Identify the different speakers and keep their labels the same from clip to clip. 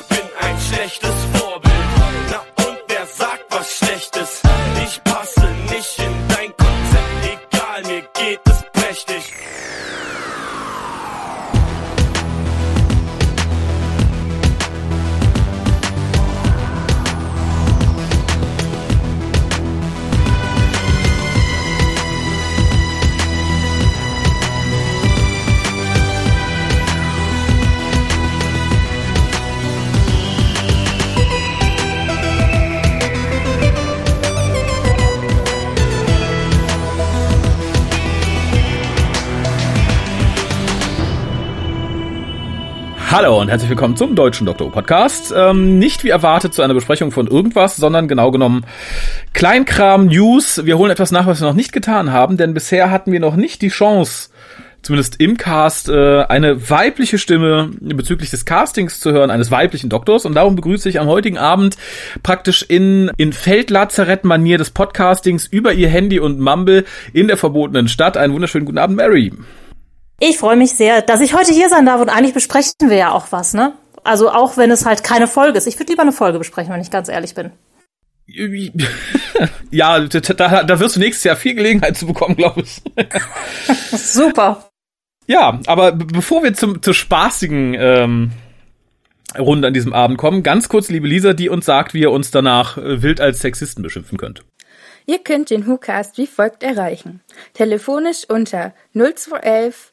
Speaker 1: ich bin ein schlechtes Vorbild.
Speaker 2: Hallo und herzlich willkommen zum Deutschen Doktor Podcast. Ähm, nicht wie erwartet zu einer Besprechung von irgendwas, sondern genau genommen Kleinkram News. Wir holen etwas nach, was wir noch nicht getan haben, denn bisher hatten wir noch nicht die Chance, zumindest im Cast, äh, eine weibliche Stimme bezüglich des Castings zu hören, eines weiblichen Doktors. Und darum begrüße ich am heutigen Abend praktisch in, in Feldlazarett-Manier des Podcastings über ihr Handy und Mumble in der verbotenen Stadt. Einen wunderschönen guten Abend, Mary.
Speaker 3: Ich freue mich sehr, dass ich heute hier sein darf und eigentlich besprechen wir ja auch was, ne? Also auch wenn es halt keine Folge ist. Ich würde lieber eine Folge besprechen, wenn ich ganz ehrlich bin.
Speaker 2: ja, da, da wirst du nächstes Jahr viel Gelegenheit zu bekommen, glaube ich.
Speaker 3: Super.
Speaker 2: Ja, aber bevor wir zum, zur spaßigen ähm, Runde an diesem Abend kommen, ganz kurz, liebe Lisa, die uns sagt, wie ihr uns danach äh, wild als Sexisten beschimpfen könnt.
Speaker 4: Ihr könnt den WhoCast wie folgt erreichen. Telefonisch unter 0211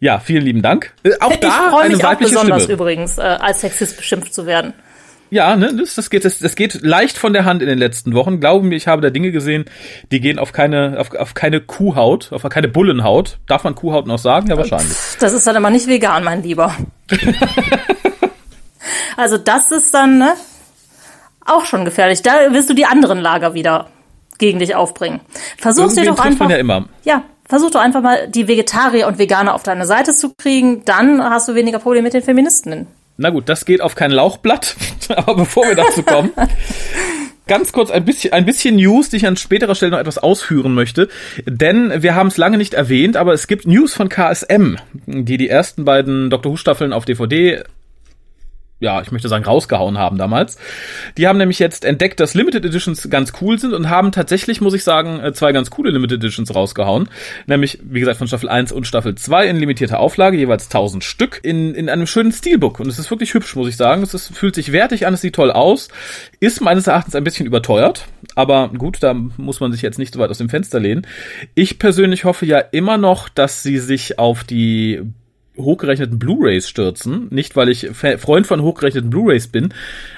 Speaker 2: Ja, vielen lieben Dank.
Speaker 3: Äh, auch ich da eine mich weibliche auch besonders Stimme. übrigens, äh, als Sexist beschimpft zu werden.
Speaker 2: Ja, ne, das, das geht, das, das geht leicht von der Hand in den letzten Wochen. Glauben mir, ich habe da Dinge gesehen, die gehen auf keine, auf, auf keine Kuhhaut, auf keine Bullenhaut. Darf man Kuhhaut noch sagen? Ja, wahrscheinlich.
Speaker 3: Das ist dann aber nicht vegan, mein Lieber. also das ist dann, ne, auch schon gefährlich. Da wirst du die anderen Lager wieder gegen dich aufbringen. Versuch's dir doch einfach. Man
Speaker 2: ja immer.
Speaker 3: Ja, versuch doch einfach mal die Vegetarier und Veganer auf deine Seite zu kriegen, dann hast du weniger Probleme mit den Feministinnen.
Speaker 2: Na gut, das geht auf kein Lauchblatt, aber bevor wir dazu kommen, ganz kurz ein bisschen, ein bisschen News, die ich an späterer Stelle noch etwas ausführen möchte. Denn wir haben es lange nicht erwähnt, aber es gibt News von KSM, die die ersten beiden Dr. Who Staffeln auf DVD ja, ich möchte sagen, rausgehauen haben damals. Die haben nämlich jetzt entdeckt, dass Limited Editions ganz cool sind und haben tatsächlich, muss ich sagen, äh, zwei ganz coole Limited Editions rausgehauen. Nämlich, wie gesagt, von Staffel 1 und Staffel 2 in limitierter Auflage, jeweils 1000 Stück, in, in einem schönen Steelbook. Und es ist wirklich hübsch, muss ich sagen. Es ist, fühlt sich wertig an, es sieht toll aus. Ist meines Erachtens ein bisschen überteuert. Aber gut, da muss man sich jetzt nicht so weit aus dem Fenster lehnen. Ich persönlich hoffe ja immer noch, dass sie sich auf die hochgerechneten Blu-rays stürzen. Nicht, weil ich Freund von hochgerechneten Blu-rays bin,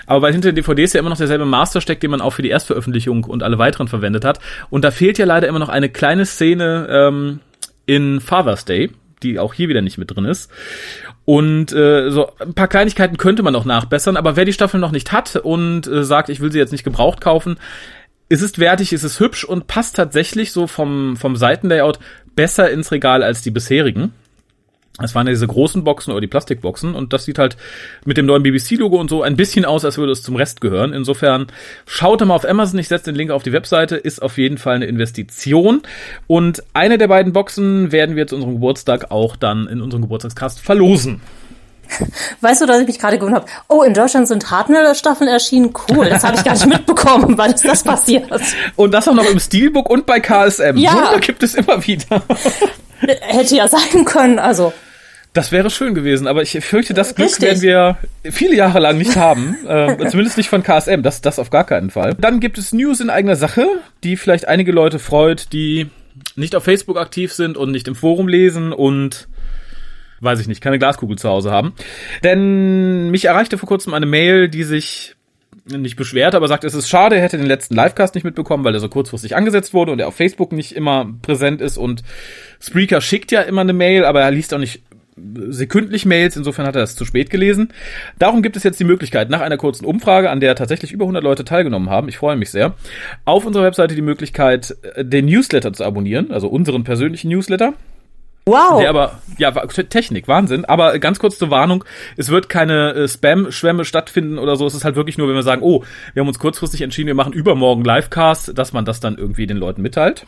Speaker 2: aber weil hinter den DVDs ja immer noch derselbe Master steckt, den man auch für die Erstveröffentlichung und alle weiteren verwendet hat. Und da fehlt ja leider immer noch eine kleine Szene ähm, in Father's Day, die auch hier wieder nicht mit drin ist. Und äh, so ein paar Kleinigkeiten könnte man noch nachbessern, aber wer die Staffel noch nicht hat und äh, sagt, ich will sie jetzt nicht gebraucht kaufen, es ist wertig, es ist hübsch und passt tatsächlich so vom, vom Seitenlayout besser ins Regal als die bisherigen. Das waren ja diese großen Boxen oder die Plastikboxen und das sieht halt mit dem neuen BBC-Logo und so ein bisschen aus, als würde es zum Rest gehören. Insofern schaut mal auf Amazon, ich setze den Link auf die Webseite, ist auf jeden Fall eine Investition. Und eine der beiden Boxen werden wir zu unserem Geburtstag auch dann in unserem Geburtstagscast verlosen.
Speaker 3: Weißt du, dass ich mich gerade gewundert habe? Oh, in Deutschland sind Hartnell-Staffeln erschienen. Cool, das habe ich gar nicht mitbekommen, weil ist das passiert.
Speaker 2: Und das auch noch im Steelbook und bei KSM. Ja. Wunder gibt es immer wieder.
Speaker 3: Hätte ja sein können, also.
Speaker 2: Das wäre schön gewesen, aber ich fürchte, das Glück Richtig. werden wir viele Jahre lang nicht haben. äh, zumindest nicht von KSM, das, das auf gar keinen Fall. Dann gibt es News in eigener Sache, die vielleicht einige Leute freut, die nicht auf Facebook aktiv sind und nicht im Forum lesen und weiß ich nicht, keine Glaskugel zu Hause haben. Denn mich erreichte vor kurzem eine Mail, die sich nicht beschwert, aber sagt, es ist schade, er hätte den letzten Livecast nicht mitbekommen, weil er so kurzfristig angesetzt wurde und er auf Facebook nicht immer präsent ist und Spreaker schickt ja immer eine Mail, aber er liest auch nicht sekündlich Mails, insofern hat er das zu spät gelesen. Darum gibt es jetzt die Möglichkeit, nach einer kurzen Umfrage, an der tatsächlich über 100 Leute teilgenommen haben, ich freue mich sehr, auf unserer Webseite die Möglichkeit, den Newsletter zu abonnieren, also unseren persönlichen Newsletter.
Speaker 3: Wow.
Speaker 2: Der aber, ja, Technik, Wahnsinn. Aber ganz kurz zur Warnung, es wird keine äh, Spam-Schwämme stattfinden oder so. Es ist halt wirklich nur, wenn wir sagen, oh, wir haben uns kurzfristig entschieden, wir machen übermorgen Livecast, dass man das dann irgendwie den Leuten mitteilt.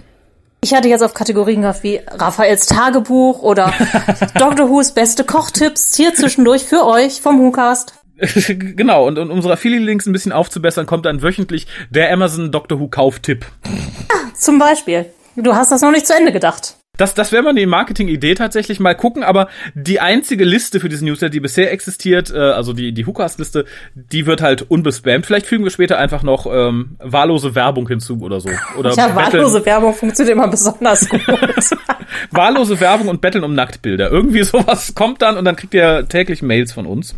Speaker 3: Ich hatte jetzt auf Kategorien gehabt wie Raphaels Tagebuch oder Dr. Who's beste Kochtipps hier zwischendurch für euch vom WhoCast.
Speaker 2: genau, und, und um unsere Affiliate-Links ein bisschen aufzubessern, kommt dann wöchentlich der Amazon Dr. Who Kauftipp.
Speaker 3: Ja, zum Beispiel. Du hast das noch nicht zu Ende gedacht.
Speaker 2: Das, das wäre mal die Marketing-Idee tatsächlich mal gucken, aber die einzige Liste für diesen Newsletter, die bisher existiert, äh, also die, die Hookast-Liste, die wird halt unbespammt. Vielleicht fügen wir später einfach noch ähm, wahllose Werbung hinzu oder so. Oder
Speaker 3: ja, wahllose Werbung funktioniert immer besonders gut.
Speaker 2: wahllose Werbung und Betteln um Nacktbilder. Irgendwie sowas kommt dann und dann kriegt ihr täglich Mails von uns.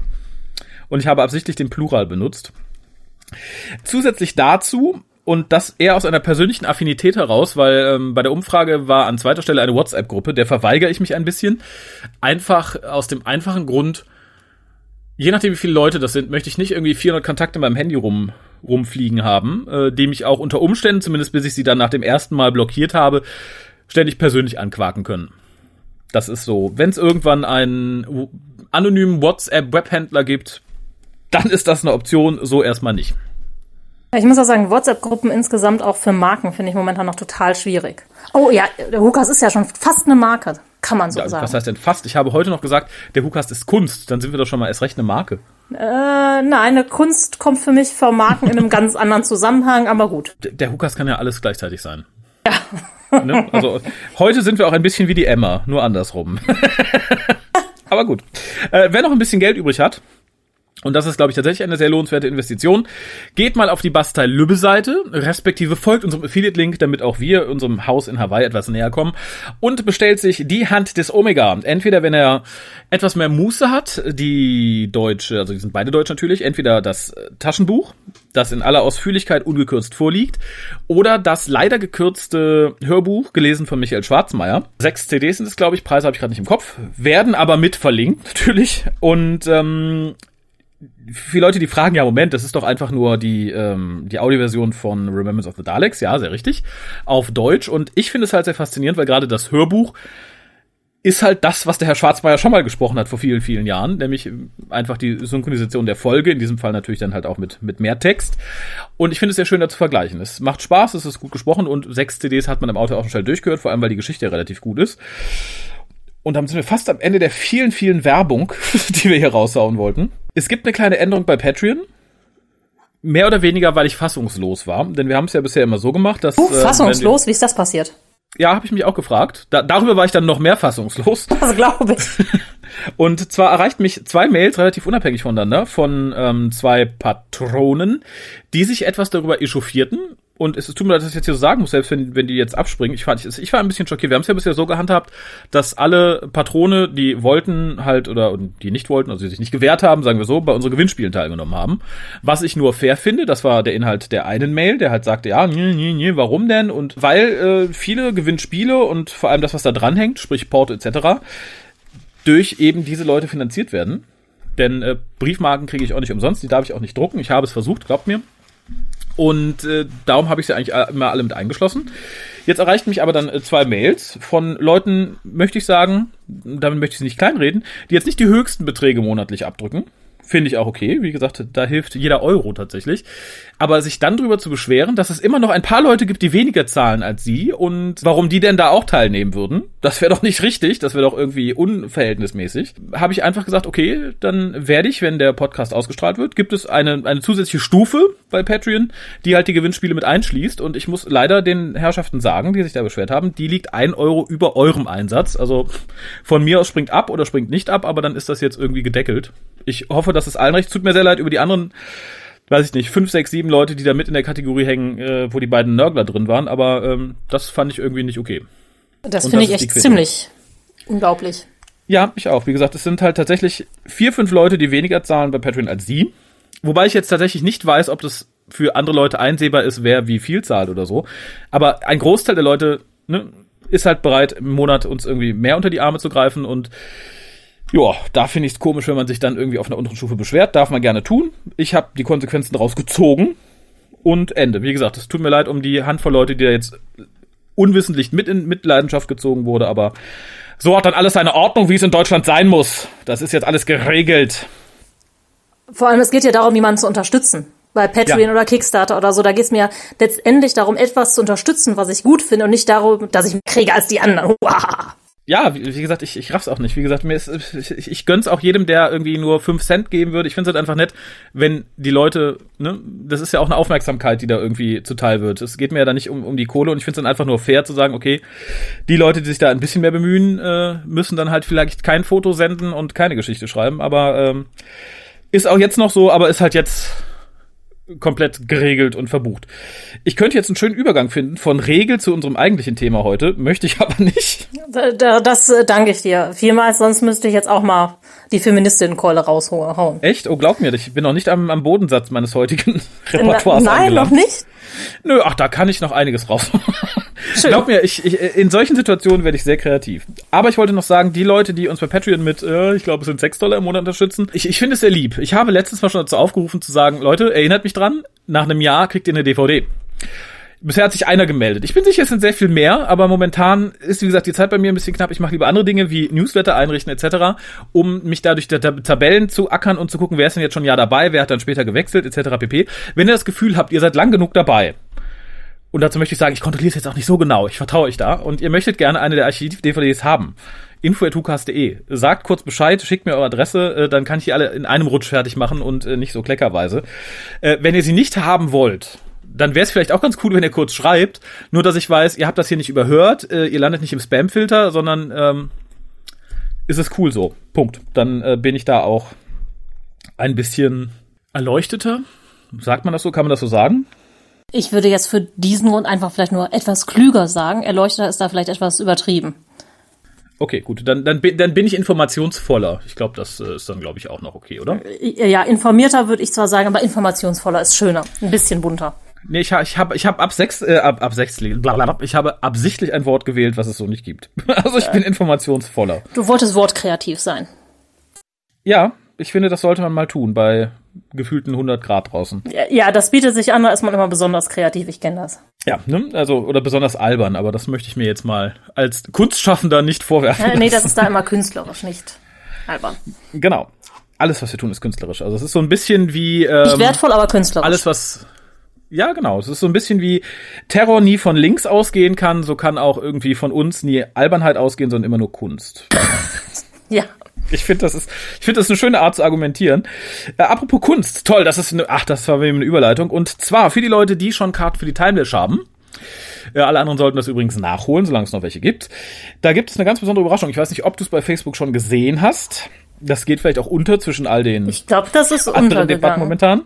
Speaker 2: Und ich habe absichtlich den Plural benutzt. Zusätzlich dazu und das eher aus einer persönlichen Affinität heraus, weil ähm, bei der Umfrage war an zweiter Stelle eine WhatsApp-Gruppe, der verweigere ich mich ein bisschen. Einfach aus dem einfachen Grund, je nachdem wie viele Leute das sind, möchte ich nicht irgendwie 400 Kontakte in meinem Handy rum, rumfliegen haben, äh, die mich auch unter Umständen, zumindest bis ich sie dann nach dem ersten Mal blockiert habe, ständig persönlich anquaken können. Das ist so. Wenn es irgendwann einen anonymen WhatsApp-Webhändler gibt, dann ist das eine Option, so erstmal nicht.
Speaker 3: Ich muss auch sagen, WhatsApp-Gruppen insgesamt auch für Marken finde ich momentan noch total schwierig. Oh ja, der Hukas ist ja schon fast eine Marke, kann man so ja, sagen.
Speaker 2: Was heißt denn fast? Ich habe heute noch gesagt, der Hukas ist Kunst, dann sind wir doch schon mal erst recht eine Marke.
Speaker 3: Äh, nein, eine Kunst kommt für mich vor Marken in einem ganz anderen Zusammenhang, aber gut.
Speaker 2: Der, der Hukas kann ja alles gleichzeitig sein. Ja. Ne? Also heute sind wir auch ein bisschen wie die Emma, nur andersrum. aber gut. Äh, wer noch ein bisschen Geld übrig hat, und das ist, glaube ich, tatsächlich eine sehr lohnenswerte Investition. Geht mal auf die Bastei Lübbe Seite, respektive folgt unserem Affiliate-Link, damit auch wir unserem Haus in Hawaii etwas näher kommen und bestellt sich die Hand des Omega. Entweder, wenn er etwas mehr Muße hat, die deutsche, also die sind beide deutsch natürlich, entweder das äh, Taschenbuch, das in aller Ausführlichkeit ungekürzt vorliegt, oder das leider gekürzte Hörbuch, gelesen von Michael Schwarzmeier. Sechs CDs sind es, glaube ich, Preise habe ich gerade nicht im Kopf, werden aber mit verlinkt, natürlich. Und ähm, viele Leute, die fragen, ja, Moment, das ist doch einfach nur die, ähm, die Audioversion von Remembrance of the Daleks, ja, sehr richtig, auf Deutsch. Und ich finde es halt sehr faszinierend, weil gerade das Hörbuch ist halt das, was der Herr Schwarzmeier schon mal gesprochen hat vor vielen, vielen Jahren, nämlich einfach die Synchronisation der Folge, in diesem Fall natürlich dann halt auch mit, mit mehr Text. Und ich finde es sehr schön da zu vergleichen. Es macht Spaß, es ist gut gesprochen und sechs CDs hat man im Auto auch schon schnell durchgehört, vor allem weil die Geschichte ja relativ gut ist. Und dann sind wir fast am Ende der vielen, vielen Werbung, die wir hier raushauen wollten. Es gibt eine kleine Änderung bei Patreon. Mehr oder weniger, weil ich fassungslos war. Denn wir haben es ja bisher immer so gemacht, dass.
Speaker 3: Uh, fassungslos? Äh, Wie ist das passiert?
Speaker 2: Ja, habe ich mich auch gefragt. Da, darüber war ich dann noch mehr fassungslos.
Speaker 3: Das glaube ich.
Speaker 2: Und zwar erreicht mich zwei Mails relativ unabhängig voneinander von ähm, zwei Patronen, die sich etwas darüber echauffierten, und es tut mir leid, dass ich jetzt hier so sagen muss, selbst wenn, wenn die jetzt abspringen. Ich, fand, ich, ich war ein bisschen schockiert. Wir haben es ja bisher so gehandhabt, dass alle Patrone, die wollten halt oder die nicht wollten, also die sich nicht gewehrt haben, sagen wir so, bei unseren Gewinnspielen teilgenommen haben. Was ich nur fair finde, das war der Inhalt der einen Mail, der halt sagte, ja, nee, nee, nee, warum denn? Und weil äh, viele Gewinnspiele und vor allem das, was da dranhängt, sprich Porto etc., durch eben diese Leute finanziert werden. Denn äh, Briefmarken kriege ich auch nicht umsonst, die darf ich auch nicht drucken. Ich habe es versucht, glaubt mir. Und äh, darum habe ich sie eigentlich immer alle mit eingeschlossen. Jetzt erreichten mich aber dann äh, zwei Mails von Leuten, möchte ich sagen, damit möchte ich sie nicht kleinreden, die jetzt nicht die höchsten Beträge monatlich abdrücken, Finde ich auch okay. Wie gesagt, da hilft jeder Euro tatsächlich. Aber sich dann drüber zu beschweren, dass es immer noch ein paar Leute gibt, die weniger zahlen als sie und warum die denn da auch teilnehmen würden, das wäre doch nicht richtig, das wäre doch irgendwie unverhältnismäßig. Habe ich einfach gesagt, okay, dann werde ich, wenn der Podcast ausgestrahlt wird, gibt es eine, eine zusätzliche Stufe bei Patreon, die halt die Gewinnspiele mit einschließt. Und ich muss leider den Herrschaften sagen, die sich da beschwert haben, die liegt ein Euro über eurem Einsatz. Also von mir aus springt ab oder springt nicht ab, aber dann ist das jetzt irgendwie gedeckelt. Ich hoffe, dass es allen recht. Tut mir sehr leid über die anderen, weiß ich nicht, fünf, sechs, sieben Leute, die da mit in der Kategorie hängen, äh, wo die beiden Nörgler drin waren, aber ähm, das fand ich irgendwie nicht okay.
Speaker 3: Das finde ich echt ziemlich unglaublich.
Speaker 2: Ja, ich auch. Wie gesagt, es sind halt tatsächlich vier, fünf Leute, die weniger zahlen bei Patreon als sie. Wobei ich jetzt tatsächlich nicht weiß, ob das für andere Leute einsehbar ist, wer wie viel zahlt oder so. Aber ein Großteil der Leute ne, ist halt bereit, im Monat uns irgendwie mehr unter die Arme zu greifen und Ja, da finde ich es komisch, wenn man sich dann irgendwie auf einer unteren Stufe beschwert. Darf man gerne tun. Ich habe die Konsequenzen daraus gezogen und Ende. Wie gesagt, es tut mir leid um die Handvoll Leute, die da jetzt unwissentlich mit in Mitleidenschaft gezogen wurde, aber so hat dann alles seine Ordnung, wie es in Deutschland sein muss. Das ist jetzt alles geregelt.
Speaker 3: Vor allem, es geht ja darum, jemanden zu unterstützen. Bei Patreon
Speaker 2: Ja.
Speaker 3: oder Kickstarter oder so, da geht es mir letztendlich darum, etwas zu unterstützen, was ich gut finde und nicht darum, dass ich mehr kriege als die anderen. Uah.
Speaker 2: Ja, wie, wie gesagt, ich, ich raff's auch nicht. Wie gesagt, mir ist, ich, ich gönn's auch jedem, der irgendwie nur fünf Cent geben würde. Ich finde es halt einfach nett, wenn die Leute, ne, das ist ja auch eine Aufmerksamkeit, die da irgendwie zuteil wird. Es geht mir ja da nicht um, um die Kohle und ich finde es dann einfach nur fair zu sagen, okay, die Leute, die sich da ein bisschen mehr bemühen, äh, müssen dann halt vielleicht kein Foto senden und keine Geschichte schreiben. Aber ähm, ist auch jetzt noch so, aber ist halt jetzt komplett geregelt und verbucht. Ich könnte jetzt einen schönen Übergang finden von Regel zu unserem eigentlichen Thema heute, möchte ich aber nicht.
Speaker 3: Da, da, das äh, danke ich dir vielmals, sonst müsste ich jetzt auch mal die Feministinnenkeule raushauen.
Speaker 2: Echt? Oh, glaub mir, ich bin noch nicht am, am Bodensatz meines heutigen Repertoires
Speaker 3: Nein,
Speaker 2: angelangt.
Speaker 3: noch nicht.
Speaker 2: Nö, ach, da kann ich noch einiges raus.
Speaker 3: Schön.
Speaker 2: Glaub mir, ich, ich, in solchen Situationen werde ich sehr kreativ. Aber ich wollte noch sagen, die Leute, die uns bei Patreon mit, äh, ich glaube, es sind 6 Dollar im Monat unterstützen, ich, ich finde es sehr lieb. Ich habe letztes Mal schon dazu aufgerufen zu sagen, Leute, erinnert mich dran, nach einem Jahr kriegt ihr eine DVD. Bisher hat sich einer gemeldet. Ich bin sicher, es sind sehr viel mehr, aber momentan ist, wie gesagt, die Zeit bei mir ein bisschen knapp. Ich mache lieber andere Dinge wie Newsletter einrichten etc., um mich dadurch der Tab- Tabellen zu ackern und zu gucken, wer ist denn jetzt schon ein Jahr dabei, wer hat dann später gewechselt etc. pp. Wenn ihr das Gefühl habt, ihr seid lang genug dabei, und dazu möchte ich sagen, ich kontrolliere es jetzt auch nicht so genau, ich vertraue euch da, und ihr möchtet gerne eine der Archiv-DVDs haben, info.hukas.de. Sagt kurz Bescheid, schickt mir eure Adresse, äh, dann kann ich die alle in einem Rutsch fertig machen und äh, nicht so kleckerweise. Äh, wenn ihr sie nicht haben wollt, dann wäre es vielleicht auch ganz cool, wenn ihr kurz schreibt, nur dass ich weiß, ihr habt das hier nicht überhört, äh, ihr landet nicht im Spam-Filter, sondern ähm, ist es cool so. Punkt. Dann äh, bin ich da auch ein bisschen erleuchteter. Sagt man das so? Kann man das so sagen?
Speaker 3: Ich würde jetzt für diesen Grund einfach vielleicht nur etwas klüger sagen. Erleuchteter ist da vielleicht etwas übertrieben.
Speaker 2: Okay, gut. Dann, dann, bin- dann bin ich informationsvoller. Ich glaube, das äh, ist dann, glaube ich, auch noch okay, oder?
Speaker 3: Ja, informierter würde ich zwar sagen, aber informationsvoller ist schöner. Ein bisschen bunter.
Speaker 2: Nee, ich, ich habe ich hab ab sechs, äh, ab, ab sechs, blablabla, ich habe absichtlich ein Wort gewählt, was es so nicht gibt. Also ich bin informationsvoller.
Speaker 3: Du wolltest wortkreativ sein.
Speaker 2: Ja, ich finde, das sollte man mal tun bei gefühlten 100 Grad draußen.
Speaker 3: Ja, Ja, das bietet sich an, da ist man immer besonders kreativ, ich kenne das.
Speaker 2: Ja, ne? Also, oder besonders albern, aber das möchte ich mir jetzt mal als Kunstschaffender nicht vorwerfen.
Speaker 3: Äh, nee, das ist da immer künstlerisch, nicht albern.
Speaker 2: Genau. Alles, was wir tun, ist künstlerisch. Also es ist so ein bisschen wie ähm,
Speaker 3: Nicht wertvoll, aber künstlerisch.
Speaker 2: alles, was ja, genau. Es ist so ein bisschen wie Terror nie von links ausgehen kann, so kann auch irgendwie von uns nie Albernheit ausgehen, sondern immer nur Kunst.
Speaker 3: Ja.
Speaker 2: Ich finde, das ist, ich finde, das ist eine schöne Art zu argumentieren. Äh, apropos Kunst, toll, das ist eine, ach, das war mir eine Überleitung. Und zwar für die Leute, die schon Karten für die Timelash haben. Äh, alle anderen sollten das übrigens nachholen, solange es noch welche gibt. Da gibt es eine ganz besondere Überraschung. Ich weiß nicht, ob du es bei Facebook schon gesehen hast. Das geht vielleicht auch unter zwischen all den
Speaker 3: Ich glaube, das ist
Speaker 2: anderen Debatten momentan.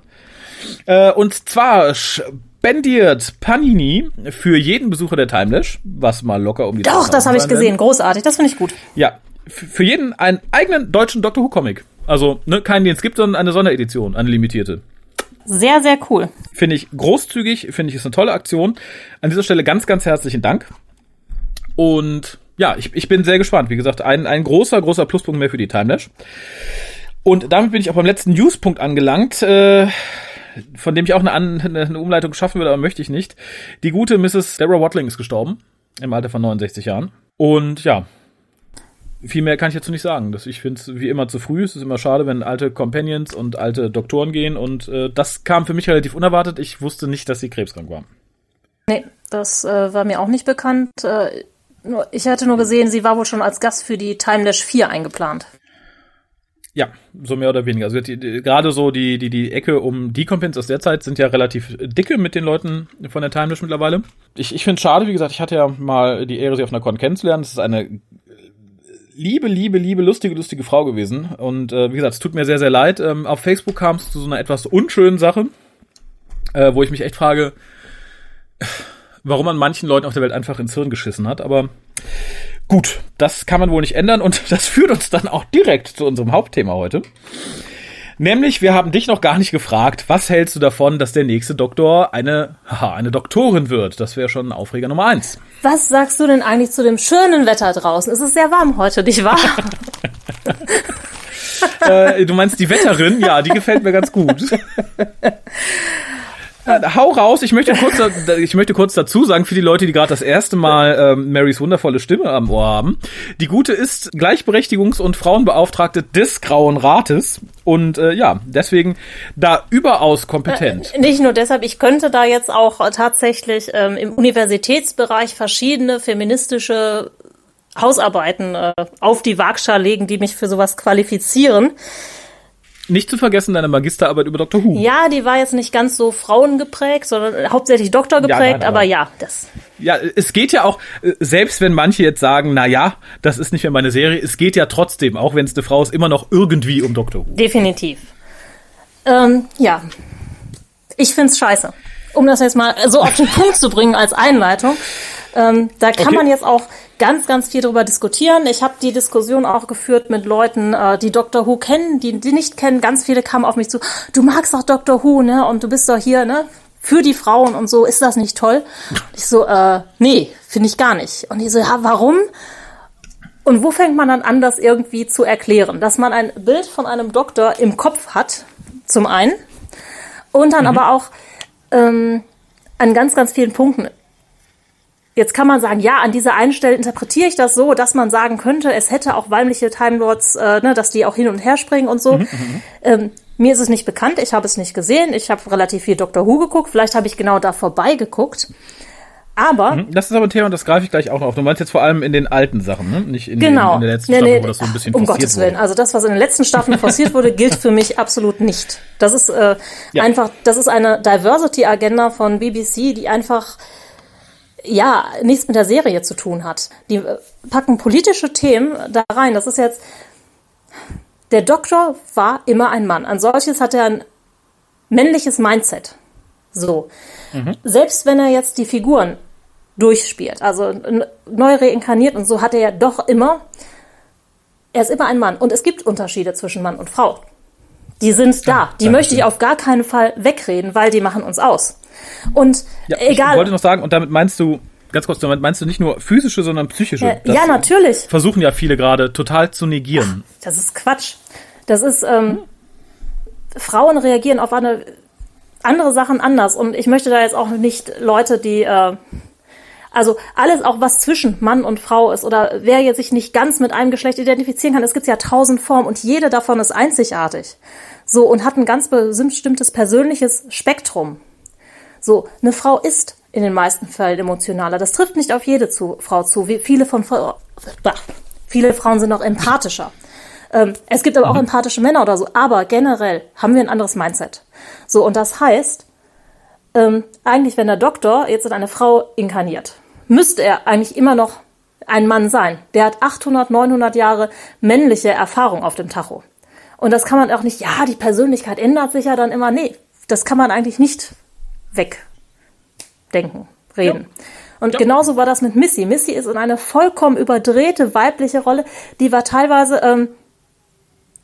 Speaker 2: Äh, und zwar spendiert Panini für jeden Besucher der Timelash, was mal locker um die
Speaker 3: Doch,
Speaker 2: 2000
Speaker 3: das habe ich gesehen. Großartig. Das finde ich gut.
Speaker 2: Ja, für jeden einen eigenen deutschen Doctor Who Comic. Also, ne, keinen, den es gibt, sondern eine Sonderedition, eine limitierte.
Speaker 3: Sehr, sehr cool.
Speaker 2: Finde ich großzügig, finde ich ist eine tolle Aktion. An dieser Stelle ganz, ganz herzlichen Dank. Und ja, ich, ich bin sehr gespannt. Wie gesagt, ein, ein großer, großer Pluspunkt mehr für die Timelash. Und damit bin ich auch beim letzten Newspunkt angelangt, äh, von dem ich auch eine, An eine, Umleitung schaffen würde, aber möchte ich nicht. Die gute Mrs. Deborah Watling ist gestorben, im Alter von 69 Jahren. Und ja, viel mehr kann ich dazu nicht sagen. Das, ich finde es wie immer zu früh. Es ist immer schade, wenn alte Companions und alte Doktoren gehen. Und äh, das kam für mich relativ unerwartet. Ich wusste nicht, dass sie krebskrank war.
Speaker 3: Nee, das äh, war mir auch nicht bekannt. Äh, nur, ich hatte nur gesehen, sie war wohl schon als Gast für die Timelash 4 eingeplant.
Speaker 2: Ja, so mehr oder weniger. Also die, die, gerade so die, die, die Ecke um die Companions aus der Zeit sind ja relativ dicke mit den Leuten von der Timelash mittlerweile. Ich, ich finde es schade, wie gesagt, ich hatte ja mal die Ehre, sie auf einer Con kennenzulernen. Das ist eine liebe, liebe, liebe, lustige, lustige Frau gewesen. Und äh, wie gesagt, es tut mir sehr, sehr leid. Ähm, auf Facebook kam es zu so einer etwas unschönen Sache, äh, wo ich mich echt frage, warum man manchen Leuten auf der Welt einfach ins Hirn geschissen hat. Aber gut, das kann man wohl nicht ändern. Und das führt uns dann auch direkt zu unserem Hauptthema heute. Nämlich, wir haben dich noch gar nicht gefragt, was hältst du davon, dass der nächste Doktor eine, haha, eine Doktorin wird? Das wäre schon Aufreger Nummer eins.
Speaker 3: Was sagst du denn eigentlich zu dem schönen Wetter draußen? Es ist sehr warm heute, nicht wahr?
Speaker 2: äh, du meinst die Wetterin? Ja, die gefällt mir ganz gut. Äh, hau raus, ich möchte kurz, ich möchte kurz dazu sagen, für die Leute, die gerade das erste Mal ähm, Marys wundervolle Stimme am Ohr haben. Die Gute ist Gleichberechtigungs- und Frauenbeauftragte des Grauen Rates und äh, ja, deswegen da überaus kompetent.
Speaker 3: Äh, nicht nur deshalb, ich könnte da jetzt auch tatsächlich ähm, im Universitätsbereich verschiedene feministische Hausarbeiten äh, auf die Waagschale legen, die mich für sowas qualifizieren.
Speaker 2: Nicht zu vergessen deine Magisterarbeit über Dr. Who.
Speaker 3: Ja, die war jetzt nicht ganz so frauengeprägt, sondern hauptsächlich Doktor geprägt, ja, aber, ja, das.
Speaker 2: Ja, es geht ja auch, äh, selbst wenn manche jetzt sagen, na ja, das ist nicht mehr meine Serie, es geht ja trotzdem, auch wenn es eine Frau ist, immer noch irgendwie um Dr. Who.
Speaker 3: Definitiv. Ähm, ja. Ich find's scheiße. Um das jetzt mal so auf den Punkt zu bringen als Einleitung. Ähm, da kann okay. man jetzt auch ganz, ganz viel darüber diskutieren. Ich habe die Diskussion auch geführt mit Leuten, äh, die Dr. Who kennen, die die nicht kennen. Ganz viele kamen auf mich zu, du magst doch Dr. Who, ne? Und du bist doch hier, ne? Für die Frauen und so, ist das nicht toll? Ich so, äh, nee, finde ich gar nicht. Und die so, ja, warum? Und wo fängt man dann an, das irgendwie zu erklären? Dass man ein Bild von einem Doktor im Kopf hat, zum einen, und dann mhm. aber auch ähm, an ganz, ganz vielen Punkten Jetzt kann man sagen, ja, an dieser einen Stelle interpretiere ich das so, dass man sagen könnte, es hätte auch weibliche Time Lords, äh, ne, dass die auch hin und her springen und so. Mhm, mhm, ähm, mir ist es nicht bekannt, ich habe es nicht gesehen. Ich habe relativ viel Doctor Who geguckt. Vielleicht habe ich genau da vorbei geguckt. Aber.
Speaker 2: Mhm, das ist aber ein Thema, das greife ich gleich auch noch auf. Du meinst jetzt vor allem in den alten Sachen, ne? Nicht in,
Speaker 3: genau.
Speaker 2: den, in der letzten nee,
Speaker 3: Staffel,
Speaker 2: nee, wo das so ein bisschen
Speaker 3: Um Gottes Willen. Also das, was in den letzten Staffeln forciert wurde, gilt für mich absolut nicht. Das ist äh, ja. einfach, das ist eine Diversity-Agenda von BBC, die einfach ja, nichts mit der Serie zu tun hat. Die äh, packen politische Themen da rein. Das ist jetzt, der Doktor war immer ein Mann. An solches hat er ein männliches Mindset. So. Mhm. Selbst wenn er jetzt die Figuren durchspielt, also neu reinkarniert und so, hat er ja doch immer, er ist immer ein Mann. Und es gibt Unterschiede zwischen Mann und Frau. Die sind da. Die möchte ich auf gar keinen Fall wegreden, weil die machen uns aus. Und
Speaker 2: ja,
Speaker 3: egal.
Speaker 2: Ich wollte noch sagen, und damit meinst du, ganz kurz, damit meinst du nicht nur physische, sondern psychische.
Speaker 3: Ja, ja natürlich.
Speaker 2: Versuchen ja viele gerade total zu negieren.
Speaker 3: Ach, das ist Quatsch. Das ist, ähm, Frauen reagieren auf eine, andere Sachen anders. Und ich möchte da jetzt auch nicht Leute, die, äh, also alles auch was zwischen Mann und Frau ist oder wer jetzt sich nicht ganz mit einem Geschlecht identifizieren kann, es gibt ja tausend Formen und jede davon ist einzigartig. So und hat ein ganz bestimmtes persönliches Spektrum. So, eine Frau ist in den meisten Fällen emotionaler. Das trifft nicht auf jede zu, Frau zu. Wie viele von viele Frauen sind auch empathischer. Ähm, es gibt aber auch mhm. empathische Männer oder so. Aber generell haben wir ein anderes Mindset. So und das heißt, ähm, eigentlich, wenn der Doktor jetzt in eine Frau inkarniert, müsste er eigentlich immer noch ein Mann sein. Der hat 800, 900 Jahre männliche Erfahrung auf dem Tacho. Und das kann man auch nicht, ja, die Persönlichkeit ändert sich ja dann immer. Nee, das kann man eigentlich nicht wegdenken, reden. Ja. Und ja. genauso war das mit Missy. Missy ist in eine vollkommen überdrehte weibliche Rolle, die war teilweise, ähm,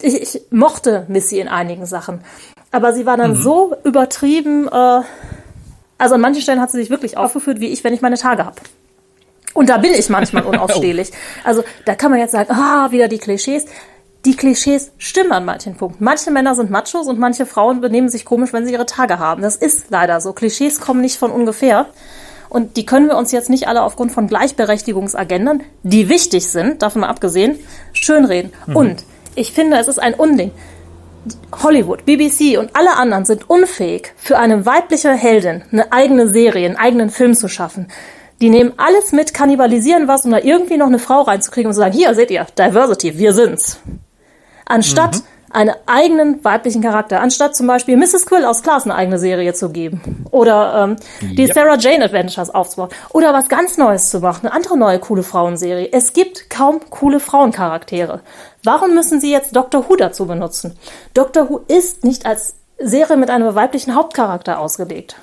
Speaker 3: ich, ich mochte Missy in einigen Sachen, aber sie war dann mhm. so übertrieben, äh, also an manchen Stellen hat sie sich wirklich aufgeführt, wie ich, wenn ich meine Tage habe. Und da bin ich manchmal unausstehlich. Also da kann man jetzt sagen, ah, wieder die Klischees die Klischees stimmen an manchen Punkten. Manche Männer sind Machos und manche Frauen benehmen sich komisch, wenn sie ihre Tage haben. Das ist leider so. Klischees kommen nicht von ungefähr. Und die können wir uns jetzt nicht alle aufgrund von Gleichberechtigungsagendan, die wichtig sind, davon mal abgesehen, schönreden. Mhm. Und ich finde, es ist ein Unding. Hollywood, BBC und alle anderen sind unfähig, für eine weibliche Heldin eine eigene Serie, einen eigenen Film zu schaffen. Die nehmen alles mit, kannibalisieren was, um da irgendwie noch eine Frau reinzukriegen und zu sagen, hier seht ihr, Diversity, wir sind's anstatt mhm. einen eigenen weiblichen Charakter, anstatt zum Beispiel Mrs. Quill aus Class eine eigene Serie zu geben oder ähm, die ja. Sarah Jane Adventures aufzubauen oder was ganz Neues zu machen, eine andere neue coole Frauenserie. Es gibt kaum coole Frauencharaktere. Warum müssen sie jetzt Doctor Who dazu benutzen? Doctor Who ist nicht als Serie mit einem weiblichen Hauptcharakter ausgelegt.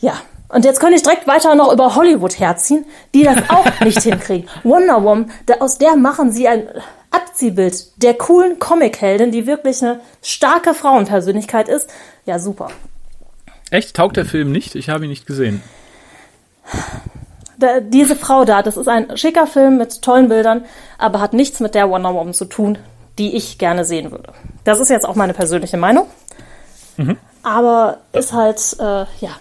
Speaker 3: Ja, und jetzt könnte ich direkt weiter noch über Hollywood herziehen, die das auch nicht hinkriegen. Wonder Woman, da, aus der machen sie ein Abziehbild der coolen Comic-Heldin, die wirklich eine starke Frauenpersönlichkeit ist. Ja, super.
Speaker 2: Echt? Taugt der Film nicht? Ich habe ihn nicht gesehen.
Speaker 3: Da, diese Frau da, das ist ein schicker Film mit tollen Bildern, aber hat nichts mit der Wonder Woman zu tun, die ich gerne sehen würde. Das ist jetzt auch meine persönliche Meinung. Mhm. Aber ist halt, äh, ja,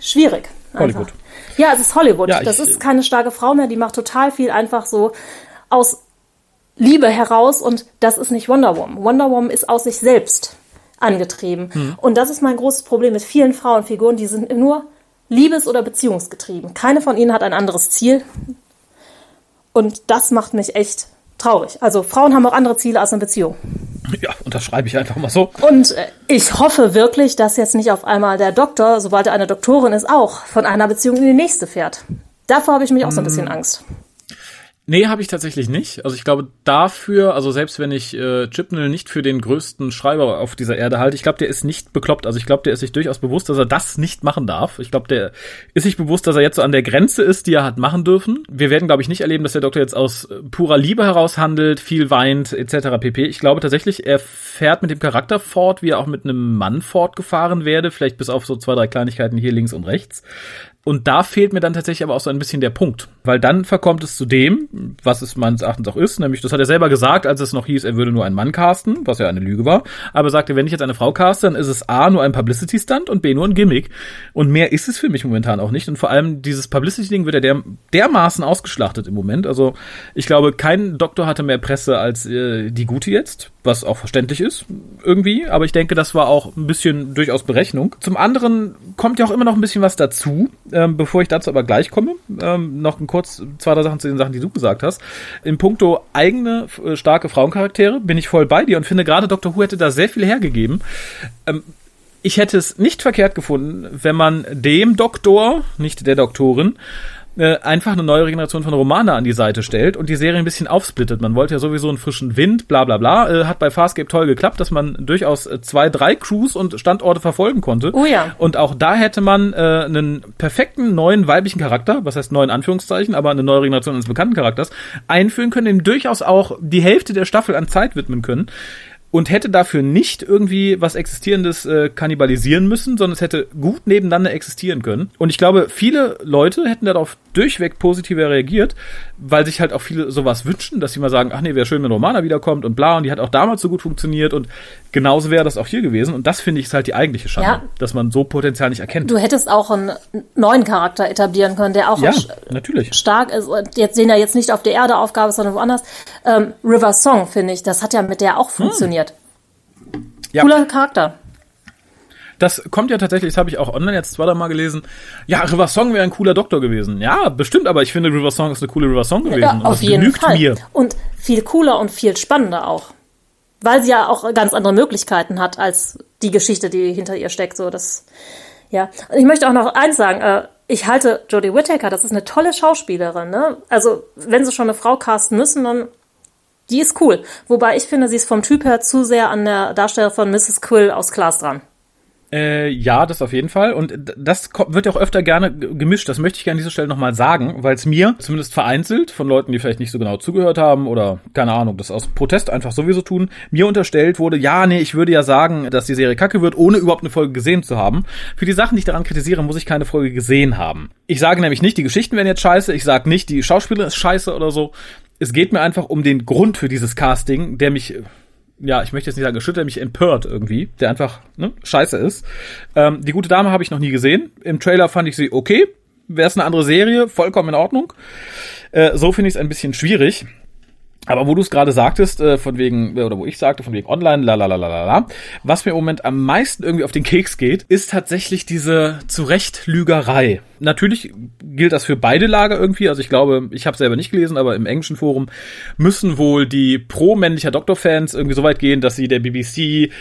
Speaker 3: schwierig. Einfach. Hollywood. Ja, es ist Hollywood. Ja, das ist keine starke Frau mehr, die macht total viel einfach so aus Liebe heraus und das ist nicht Wonder Woman. Wonder Woman ist aus sich selbst angetrieben. Mhm. Und das ist mein großes Problem mit vielen Frauenfiguren, die sind nur liebes- oder beziehungsgetrieben. Keine von ihnen hat ein anderes Ziel. Und das macht mich echt traurig. Also Frauen haben auch andere Ziele als eine Beziehung.
Speaker 2: Ja, und das schreibe ich einfach mal so.
Speaker 3: Und äh, ich hoffe wirklich, dass jetzt nicht auf einmal der Doktor, sobald er eine Doktorin ist, auch von einer Beziehung in die nächste fährt. Davor habe ich mich auch so ein bisschen mm. Angst.
Speaker 2: Nee, habe ich tatsächlich nicht. Also ich glaube dafür, also selbst wenn ich äh, Chipnell nicht für den größten Schreiber auf dieser Erde halte, ich glaube, der ist nicht bekloppt. Also ich glaube, der ist sich durchaus bewusst, dass er das nicht machen darf. Ich glaube, der ist sich bewusst, dass er jetzt so an der Grenze ist, die er hat machen dürfen. Wir werden, glaube ich, nicht erleben, dass der Doktor jetzt aus äh, purer Liebe heraus handelt, viel weint, etc. pp. Ich glaube tatsächlich, er fährt mit dem Charakter fort, wie er auch mit einem Mann fortgefahren werde, vielleicht bis auf so zwei, drei Kleinigkeiten hier links und rechts. Und da fehlt mir dann tatsächlich aber auch so ein bisschen der Punkt. Weil dann verkommt es zu dem, was es meines Erachtens auch ist, nämlich, das hat er selber gesagt, als es noch hieß, er würde nur einen Mann casten, was ja eine Lüge war. Aber er sagte, wenn ich jetzt eine Frau caste, dann ist es A, nur ein Publicity-Stunt und B, nur ein Gimmick. Und mehr ist es für mich momentan auch nicht. Und vor allem dieses Publicity-Ding wird ja der, dermaßen ausgeschlachtet im Moment. Also ich glaube, kein Doktor hatte mehr Presse als äh, die gute jetzt, was auch verständlich ist, irgendwie. Aber ich denke, das war auch ein bisschen durchaus Berechnung. Zum anderen kommt ja auch immer noch ein bisschen was dazu ähm, bevor ich dazu aber gleich komme, ähm, noch ein kurz zwei, drei Sachen zu den Sachen, die du gesagt hast. In puncto eigene äh, starke Frauencharaktere bin ich voll bei dir und finde gerade Dr. Who hätte da sehr viel hergegeben. Ähm, ich hätte es nicht verkehrt gefunden, wenn man dem Doktor, nicht der Doktorin, äh, einfach eine neue Regeneration von Romana an die Seite stellt und die Serie ein bisschen aufsplittet. Man wollte ja sowieso einen frischen Wind, bla bla bla. Äh, hat bei Farscape toll geklappt, dass man durchaus äh, zwei, drei Crews und Standorte verfolgen konnte.
Speaker 3: Oh ja.
Speaker 2: Und auch da hätte man äh, einen perfekten neuen weiblichen Charakter, was heißt neuen Anführungszeichen, aber eine neue Regeneration eines bekannten Charakters, einführen können, dem durchaus auch die Hälfte der Staffel an Zeit widmen können und hätte dafür nicht irgendwie was Existierendes äh, kannibalisieren müssen, sondern es hätte gut nebeneinander existieren können. Und ich glaube, viele Leute hätten darauf durchweg positiver reagiert, weil sich halt auch viele sowas wünschen, dass sie mal sagen, ach nee, wäre schön, wenn Romana wiederkommt und bla, und die hat auch damals so gut funktioniert und genauso wäre das auch hier gewesen. Und das finde ich ist halt die eigentliche Schande, ja. dass man so Potenzial nicht erkennt.
Speaker 3: Du hättest auch einen neuen Charakter etablieren können, der auch
Speaker 2: ja, natürlich.
Speaker 3: stark ist. Und jetzt sehen ja jetzt nicht auf der Erde Aufgabe, sondern woanders. Ähm, River Song, finde ich, das hat ja mit der auch hm. funktioniert. Hm. Ja. Cooler Charakter.
Speaker 2: Das kommt ja tatsächlich, das habe ich auch online jetzt zweimal mal gelesen. Ja, River Song wäre ein cooler Doktor gewesen. Ja, bestimmt, aber ich finde River Song ist eine coole River Song gewesen. Ja,
Speaker 3: auf jeden Fall. Mir. Und viel cooler und viel spannender auch. Weil sie ja auch ganz andere Möglichkeiten hat als die Geschichte, die hinter ihr steckt. So, das, ja. Und ich möchte auch noch eins sagen. Äh, ich halte Jodie Whittaker, das ist eine tolle Schauspielerin. Ne? Also, wenn sie schon eine Frau casten müssen, dann die ist cool. Wobei ich finde, sie ist vom Typ her zu sehr an der Darsteller von Mrs. Quill aus Class dran.
Speaker 2: Äh, ja, das auf jeden Fall. Und das wird ja auch öfter gerne gemischt. Das möchte ich gerne an dieser Stelle nochmal sagen, weil es mir zumindest vereinzelt von Leuten, die vielleicht nicht so genau zugehört haben oder keine Ahnung, das aus Protest einfach sowieso tun, mir unterstellt wurde, ja, nee, ich würde ja sagen, dass die Serie kacke wird, ohne überhaupt eine Folge gesehen zu haben. Für die Sachen, die ich daran kritisiere, muss ich keine Folge gesehen haben. Ich sage nämlich nicht, die Geschichten werden jetzt scheiße, ich sage nicht, die Schauspieler ist scheiße oder so es geht mir einfach um den Grund für dieses Casting, der mich, ja, ich möchte jetzt nicht sagen geschüttelt, der mich empört irgendwie, der einfach ne, scheiße ist. Ähm, die gute Dame habe ich noch nie gesehen. Im Trailer fand ich sie okay. Wäre es eine andere Serie, vollkommen in Ordnung. Äh, so finde ich es ein bisschen schwierig. Aber wo du es gerade sagtest, äh, von wegen, oder wo ich sagte, von wegen online, la la la la la la, was mir im Moment am meisten irgendwie auf den Keks geht, ist tatsächlich diese Zurechtlügerei. Natürlich gilt das für beide Lager irgendwie. Also ich glaube, ich habe selber nicht gelesen, aber im englischen Forum müssen wohl die pro-männlicher Doktor-Fans irgendwie so weit gehen, dass sie der BBC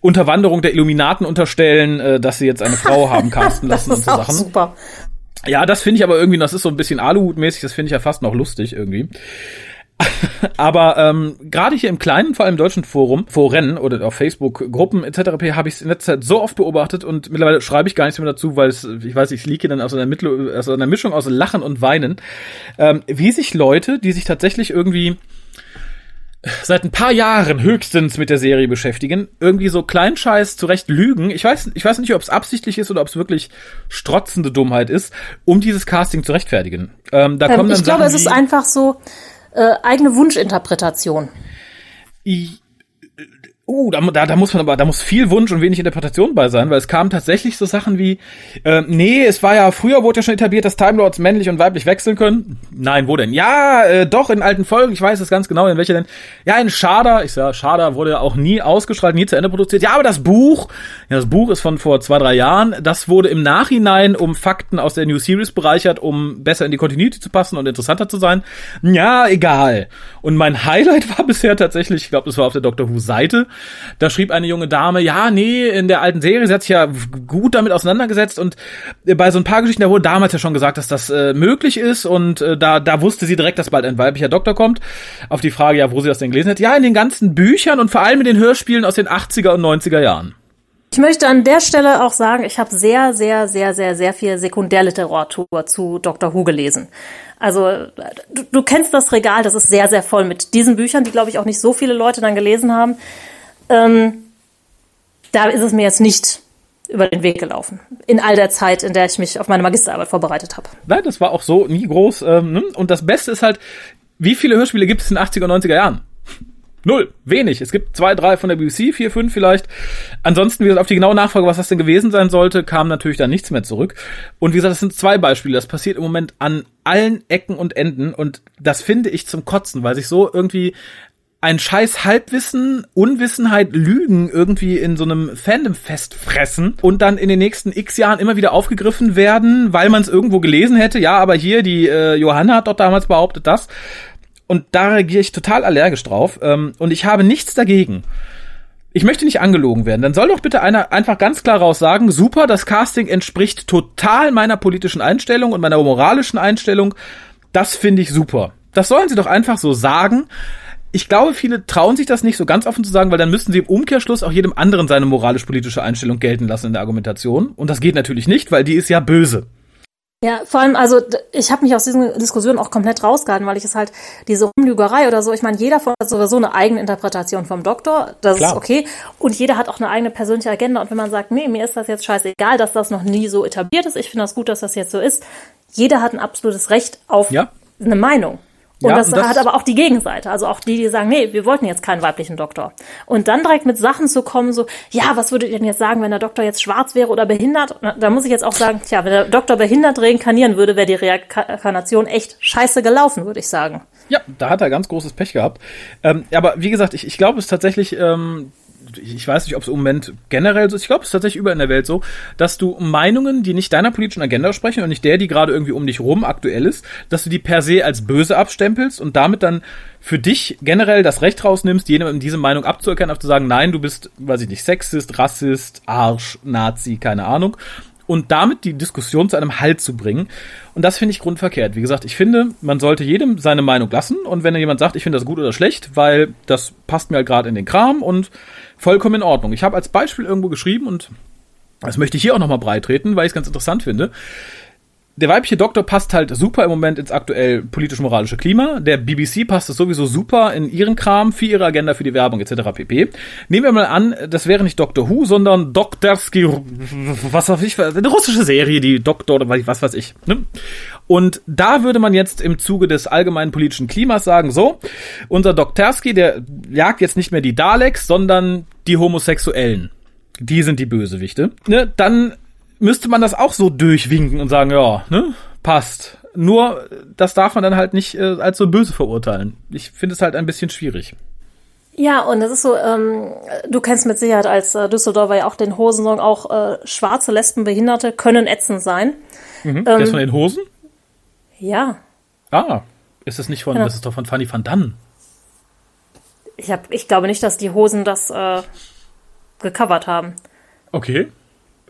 Speaker 2: Unterwanderung der Illuminaten unterstellen, äh, dass sie jetzt eine Frau haben casten lassen und so Sachen. Super. Ja, das finde ich aber irgendwie, das ist so ein bisschen Aluhut-mäßig, das finde ich ja fast noch lustig irgendwie. Aber ähm, gerade hier im kleinen, vor allem im deutschen Forum, Foren oder auf Facebook-Gruppen etc. habe ich es in letzter Zeit so oft beobachtet und mittlerweile schreibe ich gar nichts mehr dazu, weil es, ich weiß, ich liege dann aus einer, Mittel, aus einer Mischung aus Lachen und Weinen, ähm, wie sich Leute, die sich tatsächlich irgendwie seit ein paar Jahren höchstens mit der Serie beschäftigen, irgendwie so Kleinscheiß zurecht lügen. Ich weiß, ich weiß nicht, ob es absichtlich ist oder ob es wirklich strotzende Dummheit ist, um dieses Casting zu rechtfertigen. Ähm, da ähm, kommen dann
Speaker 3: ich glaube, es ist einfach so, äh, eigene Wunschinterpretation.
Speaker 2: Uh, da, da, da muss man aber, da muss viel Wunsch und wenig Interpretation bei sein, weil es kamen tatsächlich so Sachen wie, äh, nee, es war ja, früher wurde ja schon etabliert, dass Time Lords männlich und weiblich wechseln können. Nein, wo denn? Ja, äh, doch, in alten Folgen, ich weiß es ganz genau, in welcher denn? Ja, in Sharda, ich sag, Sharda wurde ja auch nie ausgestrahlt, nie zu Ende produziert. Ja, aber das Buch, ja, das Buch ist von vor zwei, drei Jahren, das wurde im Nachhinein um Fakten aus der New Series bereichert, um besser in die Continuity zu passen und interessanter zu sein. Ja, egal. Und mein Highlight war bisher tatsächlich, ich glaube, das war auf der Doctor Who Seite, da schrieb eine junge Dame, ja, nee, in der alten Serie, sie hat sich ja gut damit auseinandergesetzt und bei so ein paar Geschichten, da wurde damals ja schon gesagt, dass das äh, möglich ist und äh, da, da wusste sie direkt, dass bald ein weiblicher Doktor kommt. Auf die Frage, ja, wo sie das denn gelesen hat, ja, in den ganzen Büchern und vor allem in den Hörspielen aus den 80er und 90er Jahren.
Speaker 3: Ich möchte an der Stelle auch sagen, ich habe sehr, sehr, sehr, sehr, sehr viel Sekundärliteratur zu Dr. Who gelesen. Also du, du kennst das Regal, das ist sehr, sehr voll mit diesen Büchern, die, glaube ich, auch nicht so viele Leute dann gelesen haben. Ähm, da ist es mir jetzt nicht über den Weg gelaufen. In all der Zeit, in der ich mich auf meine Magisterarbeit vorbereitet habe.
Speaker 2: Nein, das war auch so nie groß. Ähm, ne? Und das Beste ist halt, wie viele Hörspiele gibt es in den 80er und 90er Jahren? Null, wenig. Es gibt zwei, drei von der BBC, vier, fünf vielleicht. Ansonsten, wie gesagt, auf die genaue Nachfrage, was das denn gewesen sein sollte, kam natürlich dann nichts mehr zurück. Und wie gesagt, das sind zwei Beispiele. Das passiert im Moment an allen Ecken und Enden. Und das finde ich zum Kotzen, weil sich so irgendwie ein scheiß Halbwissen, Unwissenheit, Lügen irgendwie in so einem Fandom festfressen und dann in den nächsten x Jahren immer wieder aufgegriffen werden, weil man es irgendwo gelesen hätte. Ja, aber hier, die äh, Johanna hat doch damals behauptet das. Und da reagiere ich total allergisch drauf. Ähm, und ich habe nichts dagegen. Ich möchte nicht angelogen werden. Dann soll doch bitte einer einfach ganz klar raus sagen, super, das Casting entspricht total meiner politischen Einstellung und meiner moralischen Einstellung. Das finde ich super. Das sollen sie doch einfach so sagen ich glaube, viele trauen sich das nicht so ganz offen zu sagen, weil dann müssten sie im Umkehrschluss auch jedem anderen seine moralisch-politische Einstellung gelten lassen in der Argumentation. Und das geht natürlich nicht, weil die ist ja böse.
Speaker 3: Ja, vor allem, also ich habe mich aus diesen Diskussionen auch komplett rausgehalten, weil ich es halt, diese Umlügerei oder so, ich meine, jeder von hat sowieso eine eigene Interpretation vom Doktor, das Klar. ist okay. Und jeder hat auch eine eigene persönliche Agenda. Und wenn man sagt, nee, mir ist das jetzt scheißegal, dass das noch nie so etabliert ist, ich finde das gut, dass das jetzt so ist, jeder hat ein absolutes Recht auf ja. eine Meinung. Und, ja, das, das hat aber auch die Gegenseite, also auch die, die sagen, nee, wir wollten jetzt keinen weiblichen Doktor. Und dann direkt mit Sachen zu kommen, so, ja, was würdet ihr denn jetzt sagen, wenn der Doktor jetzt schwarz wäre oder behindert? Da muss ich jetzt auch sagen, tja, wenn der Doktor behindert reinkarnieren würde, wäre die Reinkarnation echt scheiße gelaufen, würde ich sagen.
Speaker 2: Ja, da hat er ganz großes Pech gehabt. Ähm, aber wie gesagt, ich, ich glaube, es tatsächlich ähm, ich weiß nicht, ob es im Moment generell so ist, ich glaube, es ist tatsächlich überall in der Welt so, dass du Meinungen, die nicht deiner politischen Agenda sprechen und nicht der, die gerade irgendwie um dich rum aktuell ist, dass du die per se als böse abstempelst und damit dann für dich generell das Recht rausnimmst, jemandem diese Meinung abzuerkennen, auf zu sagen, nein, du bist, weiß ich nicht, Sexist, Rassist, Arsch, Nazi, keine Ahnung und damit die Diskussion zu einem Halt zu bringen. Und das finde ich grundverkehrt. Wie gesagt, ich finde, man sollte jedem seine Meinung lassen und wenn jemand sagt, ich finde das gut oder schlecht, weil das passt mir halt gerade in den Kram und vollkommen in Ordnung. Ich habe als Beispiel irgendwo geschrieben und das möchte ich hier auch nochmal breitreten, weil ich es ganz interessant finde der weibliche Doktor passt halt super im Moment ins aktuell politisch-moralische Klima. Der BBC passt es sowieso super in ihren Kram, für ihre Agenda, für die Werbung etc. pp. Nehmen wir mal an, das wäre nicht Doctor Who, sondern Doktorski, was weiß ich, eine russische Serie, die Doktor oder was weiß ich. Ne? Und da würde man jetzt im Zuge des allgemeinen politischen Klimas sagen, so, unser Doktorski, der jagt jetzt nicht mehr die Daleks, sondern die Homosexuellen. Die sind die Bösewichte. Ne? Dann müsste man das auch so durchwinken und sagen, ja, ne, passt. Nur, das darf man dann halt nicht äh, als so böse verurteilen. Ich finde es halt ein bisschen schwierig.
Speaker 3: Ja, und das ist so, ähm, du kennst mit Sicherheit als äh, Düsseldorfer ja auch den Hosensong, auch äh, schwarze Lesbenbehinderte können ätzend sein.
Speaker 2: Mhm, ähm, der ist von den Hosen?
Speaker 3: Ja.
Speaker 2: Ah, ist das nicht von, genau. das ist doch von Fanny van Dannen.
Speaker 3: Ich, hab, ich glaube nicht, dass die Hosen das äh, gecovert haben.
Speaker 2: Okay.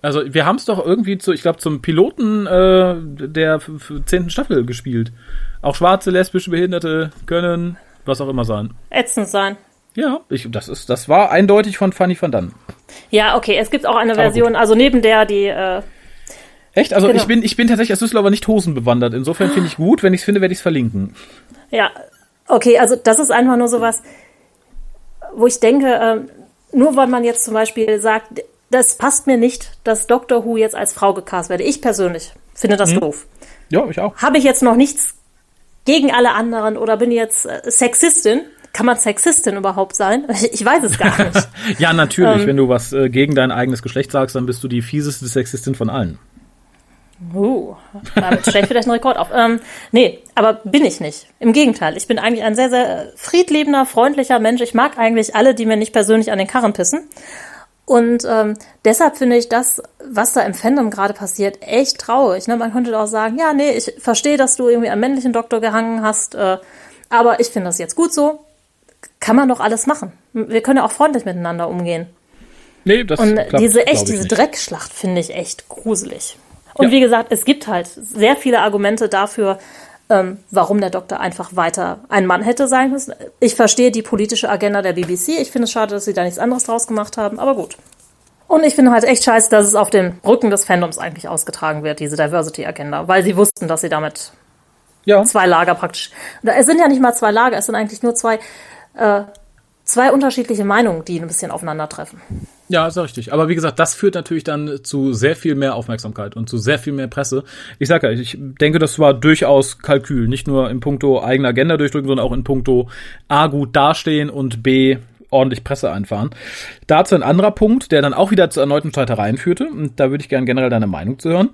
Speaker 2: Also wir haben es doch irgendwie zu, ich glaube, zum Piloten äh, der zehnten Staffel gespielt. Auch schwarze, lesbische Behinderte können was auch immer sein.
Speaker 3: Ätzend sein.
Speaker 2: Ja, ich, das ist, das war eindeutig von Fanny van Dann.
Speaker 3: Ja, okay, es gibt auch eine Version, also neben der, die. Äh,
Speaker 2: Echt? Also genau. ich bin, ich bin tatsächlich als Düsseldorfer nicht hosenbewandert. Insofern finde ich gut, wenn ich es finde, werde ich es verlinken.
Speaker 3: Ja, okay, also das ist einfach nur sowas, wo ich denke, äh, nur weil man jetzt zum Beispiel sagt, das passt mir nicht, dass Doctor Who jetzt als Frau gecast werde. Ich persönlich finde das hm. doof.
Speaker 2: Ja, ich auch.
Speaker 3: Habe ich jetzt noch nichts gegen alle anderen oder bin jetzt äh, Sexistin. kann man Sexistin überhaupt sein? Ich weiß es gar nicht.
Speaker 2: ja, natürlich. Ähm, Wenn du was äh, gegen dein eigenes Geschlecht sagst, dann bist du die fieseste Sexistin von allen.
Speaker 3: Uh, damit stelle ich vielleicht einen Rekord auf. Ähm, nee, aber bin ich nicht. Im Gegenteil, ich bin eigentlich ein sehr, sehr friedliebender, freundlicher Mensch. Ich mag eigentlich alle, die mir nicht persönlich an den Karren pissen. Und ähm, deshalb finde ich das, was da im Fandom gerade passiert, echt traurig. Ne? Man könnte auch sagen, ja, nee, ich verstehe, dass du irgendwie am männlichen Doktor gehangen hast, äh, aber ich finde das jetzt gut so. Kann man doch alles machen. Wir können ja auch freundlich miteinander umgehen. Nee, das Und klappt, diese echt, diese nicht. Dreckschlacht finde ich echt gruselig. Und ja. wie gesagt, es gibt halt sehr viele Argumente dafür, ähm, warum der Doktor einfach weiter ein Mann hätte sein müssen. Ich verstehe die politische Agenda der BBC. Ich finde es schade, dass sie da nichts anderes draus gemacht haben, aber gut. Und ich finde halt echt scheiße, dass es auf dem Rücken des Fandoms eigentlich ausgetragen wird, diese Diversity-Agenda, weil sie wussten, dass sie damit ja. zwei Lager praktisch. Es sind ja nicht mal zwei Lager, es sind eigentlich nur zwei, äh, zwei unterschiedliche Meinungen, die ein bisschen aufeinandertreffen.
Speaker 2: Ja, ist richtig. Aber wie gesagt, das führt natürlich dann zu sehr viel mehr Aufmerksamkeit und zu sehr viel mehr Presse. Ich sage ja, ich denke, das war durchaus Kalkül. Nicht nur in puncto eigene Agenda durchdrücken, sondern auch in puncto A, gut dastehen und B, ordentlich Presse einfahren. Dazu ein anderer Punkt, der dann auch wieder zu erneuten Streitereien führte. Und da würde ich gerne generell deine Meinung zu hören.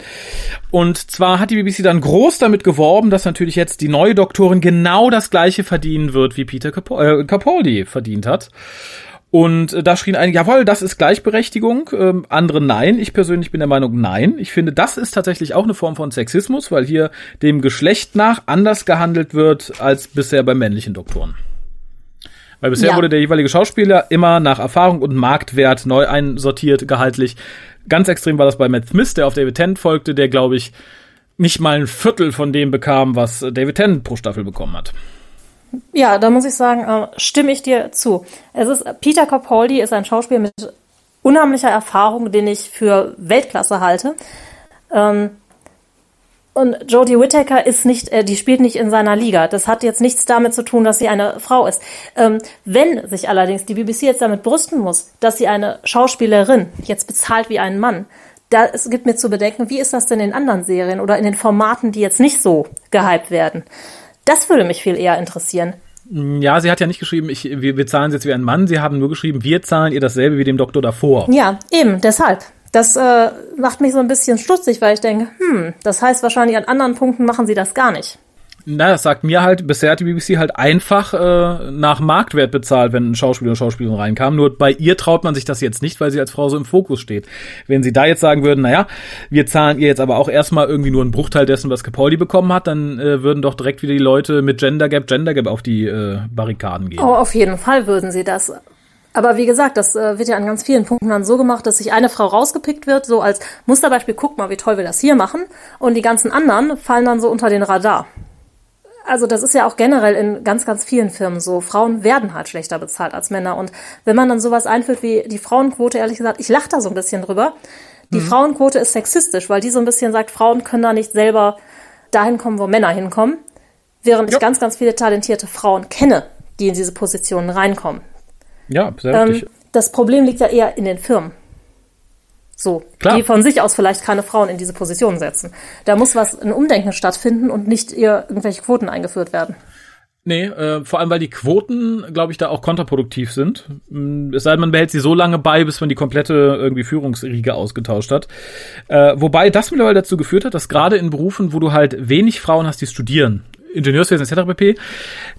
Speaker 2: Und zwar hat die BBC dann groß damit geworben, dass natürlich jetzt die neue Doktorin genau das gleiche verdienen wird, wie Peter Capaldi äh, verdient hat. Und äh, da schrien einige, jawohl, das ist Gleichberechtigung, ähm, andere nein. Ich persönlich bin der Meinung, nein. Ich finde, das ist tatsächlich auch eine Form von Sexismus, weil hier dem Geschlecht nach anders gehandelt wird als bisher bei männlichen Doktoren. Weil bisher ja. wurde der jeweilige Schauspieler immer nach Erfahrung und Marktwert neu einsortiert, gehaltlich. Ganz extrem war das bei Matt Smith, der auf David Tennant folgte, der, glaube ich, nicht mal ein Viertel von dem bekam, was David Tennant pro Staffel bekommen hat.
Speaker 3: Ja, da muss ich sagen, äh, stimme ich dir zu. Es ist Peter Capaldi ist ein Schauspieler mit unheimlicher Erfahrung, den ich für Weltklasse halte. Ähm, und Jodie Whittaker ist nicht, äh, die spielt nicht in seiner Liga. Das hat jetzt nichts damit zu tun, dass sie eine Frau ist. Ähm, wenn sich allerdings die BBC jetzt damit brüsten muss, dass sie eine Schauspielerin jetzt bezahlt wie einen Mann, da es gibt mir zu bedenken, wie ist das denn in anderen Serien oder in den Formaten, die jetzt nicht so gehypt werden? Das würde mich viel eher interessieren.
Speaker 2: Ja, sie hat ja nicht geschrieben, ich, wir, wir zahlen sie jetzt wie ein Mann. Sie haben nur geschrieben, wir zahlen ihr dasselbe wie dem Doktor davor.
Speaker 3: Ja, eben, deshalb. Das äh, macht mich so ein bisschen stutzig, weil ich denke, hm, das heißt wahrscheinlich an anderen Punkten machen sie das gar nicht.
Speaker 2: Na, das sagt mir halt, bisher hat die BBC halt einfach äh, nach Marktwert bezahlt, wenn ein Schauspieler oder Schauspielerin reinkam. Nur bei ihr traut man sich das jetzt nicht, weil sie als Frau so im Fokus steht. Wenn sie da jetzt sagen würden, naja, wir zahlen ihr jetzt aber auch erstmal irgendwie nur einen Bruchteil dessen, was Capaldi bekommen hat, dann äh, würden doch direkt wieder die Leute mit Gender Gap, Gender Gap auf die äh, Barrikaden gehen.
Speaker 3: Oh, auf jeden Fall würden sie das. Aber wie gesagt, das äh, wird ja an ganz vielen Punkten dann so gemacht, dass sich eine Frau rausgepickt wird, so als Musterbeispiel, guck mal, wie toll wir das hier machen. Und die ganzen anderen fallen dann so unter den Radar. Also das ist ja auch generell in ganz, ganz vielen Firmen so. Frauen werden halt schlechter bezahlt als Männer. Und wenn man dann sowas einführt wie die Frauenquote, ehrlich gesagt, ich lache da so ein bisschen drüber. Die mhm. Frauenquote ist sexistisch, weil die so ein bisschen sagt, Frauen können da nicht selber dahin kommen, wo Männer hinkommen. Während ja. ich ganz, ganz viele talentierte Frauen kenne, die in diese Positionen reinkommen.
Speaker 2: Ja, sehr ähm, richtig.
Speaker 3: Das Problem liegt ja eher in den Firmen. So, Klar. die von sich aus vielleicht keine Frauen in diese Position setzen. Da muss was, ein Umdenken stattfinden und nicht ihr irgendwelche Quoten eingeführt werden.
Speaker 2: Nee, äh, vor allem weil die Quoten, glaube ich, da auch kontraproduktiv sind. Mm, es sei denn, man behält sie so lange bei, bis man die komplette irgendwie Führungsriege ausgetauscht hat. Äh, wobei das mittlerweile dazu geführt hat, dass gerade in Berufen, wo du halt wenig Frauen hast, die studieren, Ingenieurswesen etc. pp.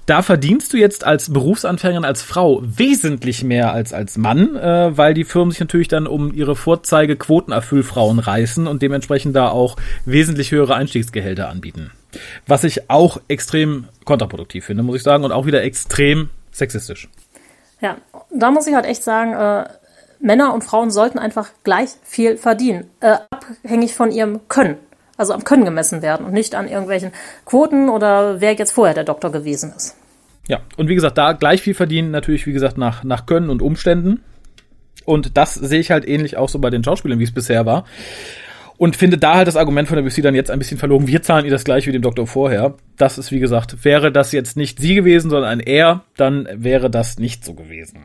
Speaker 2: Da verdienst du jetzt als Berufsanfängerin, als Frau wesentlich mehr als als Mann, äh, weil die Firmen sich natürlich dann um ihre Vorzeige Quotenerfüllfrauen reißen und dementsprechend da auch wesentlich höhere Einstiegsgehälter anbieten. Was ich auch extrem kontraproduktiv finde, muss ich sagen, und auch wieder extrem sexistisch.
Speaker 3: Ja, da muss ich halt echt sagen, äh, Männer und Frauen sollten einfach gleich viel verdienen, äh, abhängig von ihrem Können also am Können gemessen werden und nicht an irgendwelchen Quoten oder wer jetzt vorher der Doktor gewesen ist.
Speaker 2: Ja, und wie gesagt, da gleich viel verdienen natürlich, wie gesagt, nach, nach Können und Umständen. Und das sehe ich halt ähnlich auch so bei den Schauspielern, wie es bisher war. Und finde da halt das Argument von der BC dann jetzt ein bisschen verlogen. Wir zahlen ihr das gleich wie dem Doktor vorher. Das ist, wie gesagt, wäre das jetzt nicht sie gewesen, sondern ein er, dann wäre das nicht so gewesen.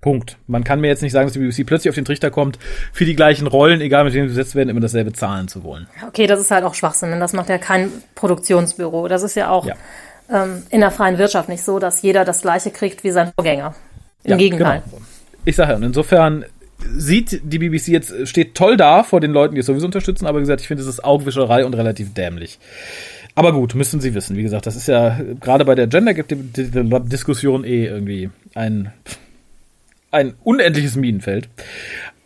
Speaker 2: Punkt. Man kann mir jetzt nicht sagen, dass die BBC plötzlich auf den Trichter kommt, für die gleichen Rollen, egal mit wem sie besetzt werden, immer dasselbe zahlen zu wollen.
Speaker 3: Okay, das ist halt auch Schwachsinn, denn das macht ja kein Produktionsbüro. Das ist ja auch, ja. ähm, in der freien Wirtschaft nicht so, dass jeder das Gleiche kriegt wie sein Vorgänger. Im
Speaker 2: Ja,
Speaker 3: Gegenteil.
Speaker 2: genau. Ich sage ja, und insofern sieht die BBC jetzt, steht toll da vor den Leuten, die es sowieso unterstützen, aber wie gesagt, ich finde, es ist Augenwischerei und relativ dämlich. Aber gut, müssen Sie wissen. Wie gesagt, das ist ja gerade bei der Gender-Diskussion eh irgendwie ein, ein unendliches Minenfeld.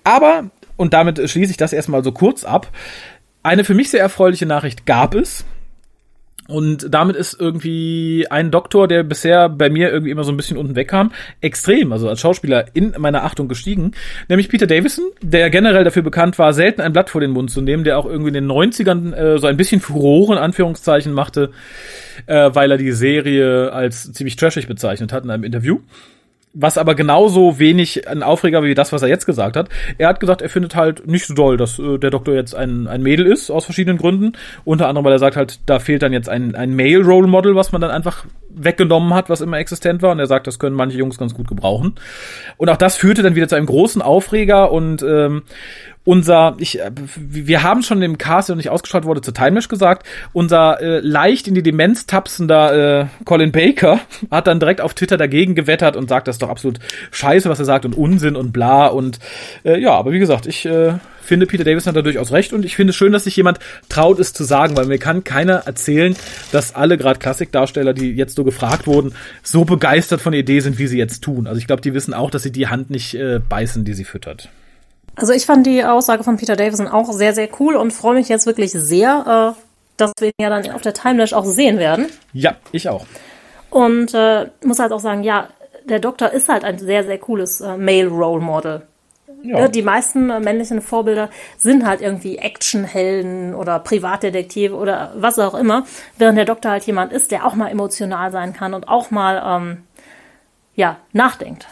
Speaker 2: Aber, und damit schließe ich das erstmal so kurz ab, eine für mich sehr erfreuliche Nachricht gab es. Und damit ist irgendwie ein Doktor, der bisher bei mir irgendwie immer so ein bisschen unten wegkam, extrem, also als Schauspieler in meiner Achtung gestiegen. Nämlich Peter Davison, der generell dafür bekannt war, selten ein Blatt vor den Mund zu nehmen, der auch irgendwie in den 90ern äh, so ein bisschen Furore in Anführungszeichen machte, äh, weil er die Serie als ziemlich trashig bezeichnet hat in einem Interview was aber genauso wenig ein Aufreger wie das, was er jetzt gesagt hat. Er hat gesagt, er findet halt nicht so doll, dass äh, der Doktor jetzt ein, ein Mädel ist, aus verschiedenen Gründen. Unter anderem, weil er sagt halt, da fehlt dann jetzt ein, ein Male-Role-Model, was man dann einfach weggenommen hat, was immer existent war. Und er sagt, das können manche Jungs ganz gut gebrauchen. Und auch das führte dann wieder zu einem großen Aufreger und ähm, unser, ich, äh, wir haben schon im Cast, der noch nicht ausgestrahlt wurde, zu Timelash gesagt, unser äh, leicht in die Demenz tapsender äh, Colin Baker hat dann direkt auf Twitter dagegen gewettert und sagt, das ist doch absolut scheiße, was er sagt und Unsinn und bla und äh, ja, aber wie gesagt, ich äh, finde, Peter Davison hat da durchaus recht und ich finde es schön, dass sich jemand traut, es zu sagen, weil mir kann keiner erzählen, dass alle gerade Klassikdarsteller, die jetzt so gefragt wurden, so begeistert von der Idee sind, wie sie jetzt tun. Also ich glaube, die wissen auch, dass sie die Hand nicht äh, beißen, die sie füttert.
Speaker 3: Also ich fand die Aussage von Peter Davison auch sehr, sehr cool und freue mich jetzt wirklich sehr, äh, dass wir ihn ja dann auf der Timelash auch sehen werden.
Speaker 2: Ja, ich auch.
Speaker 3: Und äh, muss halt auch sagen, ja, der Doktor ist halt ein sehr, sehr cooles äh, Male Role Model.
Speaker 2: Ja.
Speaker 3: Ja, die meisten äh, männlichen Vorbilder sind halt irgendwie Actionhelden oder Privatdetektive oder was auch immer, während der Doktor halt jemand ist, der auch mal emotional sein kann und auch mal ähm, ja nachdenkt.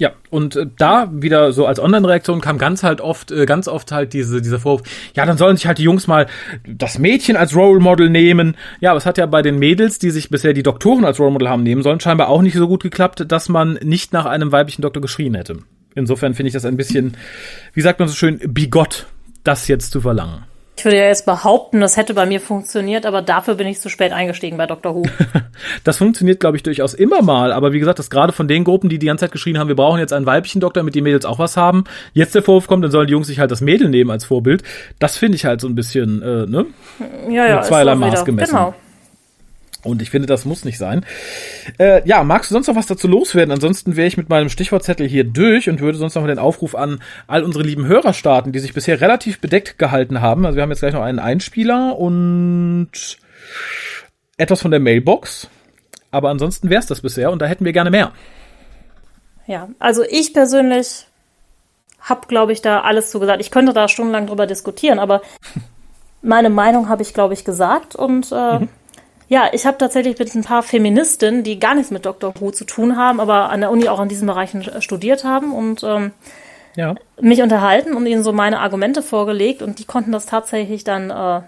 Speaker 2: Ja, und äh, da wieder so als Online-Reaktion kam ganz halt oft, äh, ganz oft halt diese, dieser Vorwurf, ja, dann sollen sich halt die Jungs mal das Mädchen als Role Model nehmen. Ja, aber es hat ja bei den Mädels, die sich bisher die Doktoren als Role Model haben nehmen sollen, scheinbar auch nicht so gut geklappt, dass man nicht nach einem weiblichen Doktor geschrien hätte. Insofern finde ich das ein bisschen, wie sagt man so schön, bigott, das jetzt zu verlangen.
Speaker 3: Ich würde ja jetzt behaupten, das hätte bei mir funktioniert, aber dafür bin ich zu spät eingestiegen bei Dr. Who.
Speaker 2: Das funktioniert, glaube ich, durchaus immer mal. Aber wie gesagt, das gerade von den Gruppen, die die ganze Zeit geschrien haben, wir brauchen jetzt einen weiblichen Doktor, damit die Mädels auch was haben. Jetzt der Vorwurf kommt, dann sollen die Jungs sich halt das Mädel nehmen als Vorbild. Das finde ich halt so ein bisschen, äh, ne?
Speaker 3: Ja, ja,
Speaker 2: Mit zweierlei Maß gemessen.
Speaker 3: Genau.
Speaker 2: Und ich finde, das muss nicht sein. Äh, ja, magst du sonst noch was dazu loswerden? Ansonsten wäre ich mit meinem Stichwortzettel hier durch und würde sonst noch mal den Aufruf an all unsere lieben Hörer starten, die sich bisher relativ bedeckt gehalten haben. Also wir haben jetzt gleich noch einen Einspieler und etwas von der Mailbox. Aber ansonsten wäre es das bisher und da hätten wir gerne mehr.
Speaker 3: Ja, also ich persönlich habe, glaube ich, da alles zu gesagt. Ich könnte da stundenlang drüber diskutieren, aber meine Meinung habe ich, glaube ich, gesagt. Und äh, ja, ich habe tatsächlich mit ein paar Feministinnen, die gar nichts mit Dr. Who zu tun haben, aber an der Uni auch in diesen Bereichen studiert haben und ähm,
Speaker 2: Ja.
Speaker 3: mich unterhalten und ihnen so meine Argumente vorgelegt und die konnten das tatsächlich dann äh,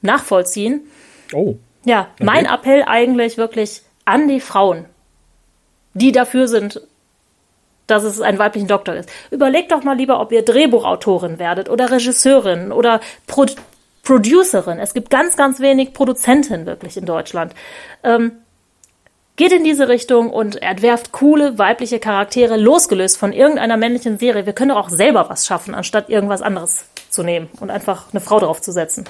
Speaker 3: nachvollziehen.
Speaker 2: Oh.
Speaker 3: Ja, mein Appell eigentlich wirklich an die Frauen, die dafür sind, dass es ein weiblichen Doktor ist. Überlegt doch mal lieber, ob ihr Drehbuchautorin werdet oder Regisseurin oder Pro Producerin. Es gibt ganz, ganz wenig Produzentinnen wirklich in Deutschland. Ähm, geht in diese Richtung und entwerft coole weibliche Charaktere, losgelöst von irgendeiner männlichen Serie. Wir können doch auch selber was schaffen, anstatt irgendwas anderes zu nehmen und einfach eine Frau drauf zu setzen.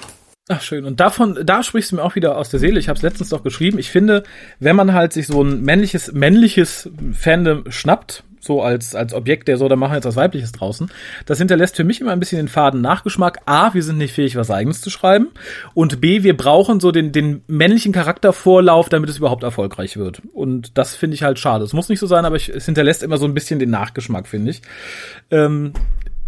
Speaker 2: Ach schön. Und davon, da sprichst du mir auch wieder aus der Seele. Ich habe es letztens doch geschrieben. Ich finde, wenn man halt sich so ein männliches, männliches Fandom schnappt, so als, als Objekt, der so, da machen wir jetzt was Weibliches draußen, das hinterlässt für mich immer ein bisschen den faden Nachgeschmack. A, wir sind nicht fähig, was Eigenes zu schreiben. Und B, wir brauchen so den, den männlichen Charaktervorlauf, damit es überhaupt erfolgreich wird. Und das finde ich halt schade. Es muss nicht so sein, aber ich, es hinterlässt immer so ein bisschen den Nachgeschmack, finde ich. Ähm,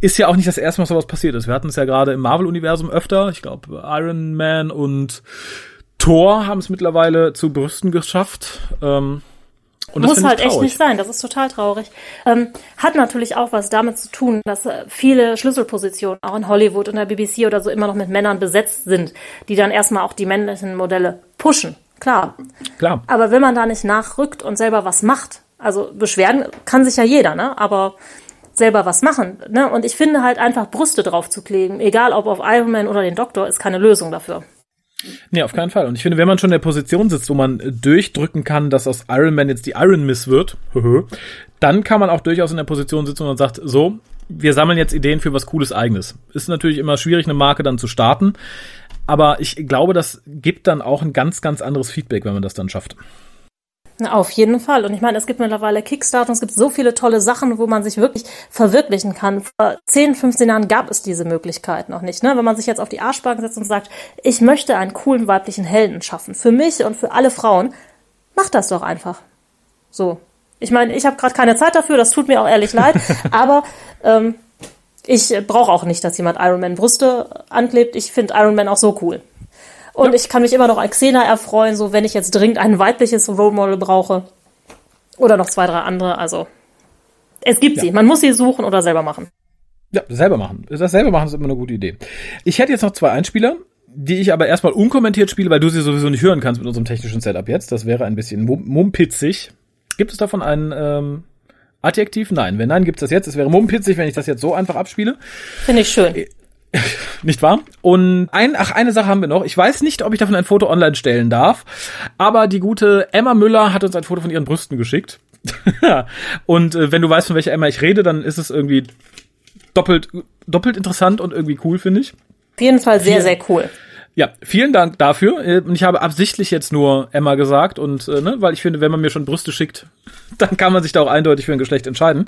Speaker 2: ist ja auch nicht das erste Mal, dass sowas passiert ist. Wir hatten es ja gerade im Marvel-Universum öfter. Ich glaube, Iron Man und Thor haben es mittlerweile zu Brüsten geschafft. Ähm, und das
Speaker 3: Muss halt echt nicht sein, das ist total traurig. Ähm, hat natürlich auch was damit zu tun, dass äh, viele Schlüsselpositionen auch in Hollywood und der BBC oder so immer noch mit Männern besetzt sind, die dann erstmal auch die männlichen Modelle pushen. Klar.
Speaker 2: Klar.
Speaker 3: Aber wenn man da nicht nachrückt und selber was macht, also beschweren kann sich ja jeder, ne? Aber selber was machen, ne? Und ich finde halt einfach Brüste drauf zu kleben, egal ob auf Iron Man oder den Doktor, ist keine Lösung dafür.
Speaker 2: Nee, auf keinen Fall. Und ich finde, wenn man schon in der Position sitzt, wo man durchdrücken kann, dass aus Iron Man jetzt die Iron Miss wird, dann kann man auch durchaus in der Position sitzen und sagt, so, wir sammeln jetzt Ideen für was Cooles Eigenes. Ist natürlich immer schwierig, eine Marke dann zu starten. Aber ich glaube, das gibt dann auch ein ganz, ganz anderes Feedback, wenn man das dann schafft.
Speaker 3: Auf jeden Fall. Und ich meine, es gibt mittlerweile Kickstarter und es gibt so viele tolle Sachen, wo man sich wirklich verwirklichen kann. Vor 10, 15 Jahren gab es diese Möglichkeit noch nicht. Ne? Wenn man sich jetzt auf die Arschbacken setzt und sagt, ich möchte einen coolen weiblichen Helden schaffen, für mich und für alle Frauen, mach das doch einfach. So. Ich meine, ich habe gerade keine Zeit dafür, das tut mir auch ehrlich leid, aber ähm, ich brauche auch nicht, dass jemand Iron Man Brüste anklebt. Ich finde Iron Man auch so cool. Und ja. ich kann mich immer noch an Xena erfreuen, so wenn ich jetzt dringend ein weibliches Role Model brauche. Oder noch zwei, drei andere. Also es gibt ja. sie. Man muss sie suchen oder selber machen.
Speaker 2: Ja, selber machen. Das selber machen ist immer eine gute Idee. Ich hätte jetzt noch zwei Einspieler, die ich aber erstmal unkommentiert spiele, weil du sie sowieso nicht hören kannst mit unserem technischen Setup jetzt. Das wäre ein bisschen mumpitzig. Gibt es davon ein ähm, Adjektiv? Nein. Wenn nein, gibt es das jetzt. Es wäre mumpitzig, wenn ich das jetzt so einfach abspiele.
Speaker 3: Finde ich schön.
Speaker 2: Nicht wahr? Und ein, ach, eine Sache haben wir noch. Ich weiß nicht, ob ich davon ein Foto online stellen darf, aber die gute Emma Müller hat uns ein Foto von ihren Brüsten geschickt. und äh, wenn du weißt, von welcher Emma ich rede, dann ist es irgendwie doppelt, doppelt interessant und irgendwie cool, finde ich.
Speaker 3: Auf jeden Fall sehr, sehr cool.
Speaker 2: Ja, vielen Dank dafür. Äh, und ich habe absichtlich jetzt nur Emma gesagt und äh, ne, weil ich finde, wenn man mir schon Brüste schickt, dann kann man sich da auch eindeutig für ein Geschlecht entscheiden.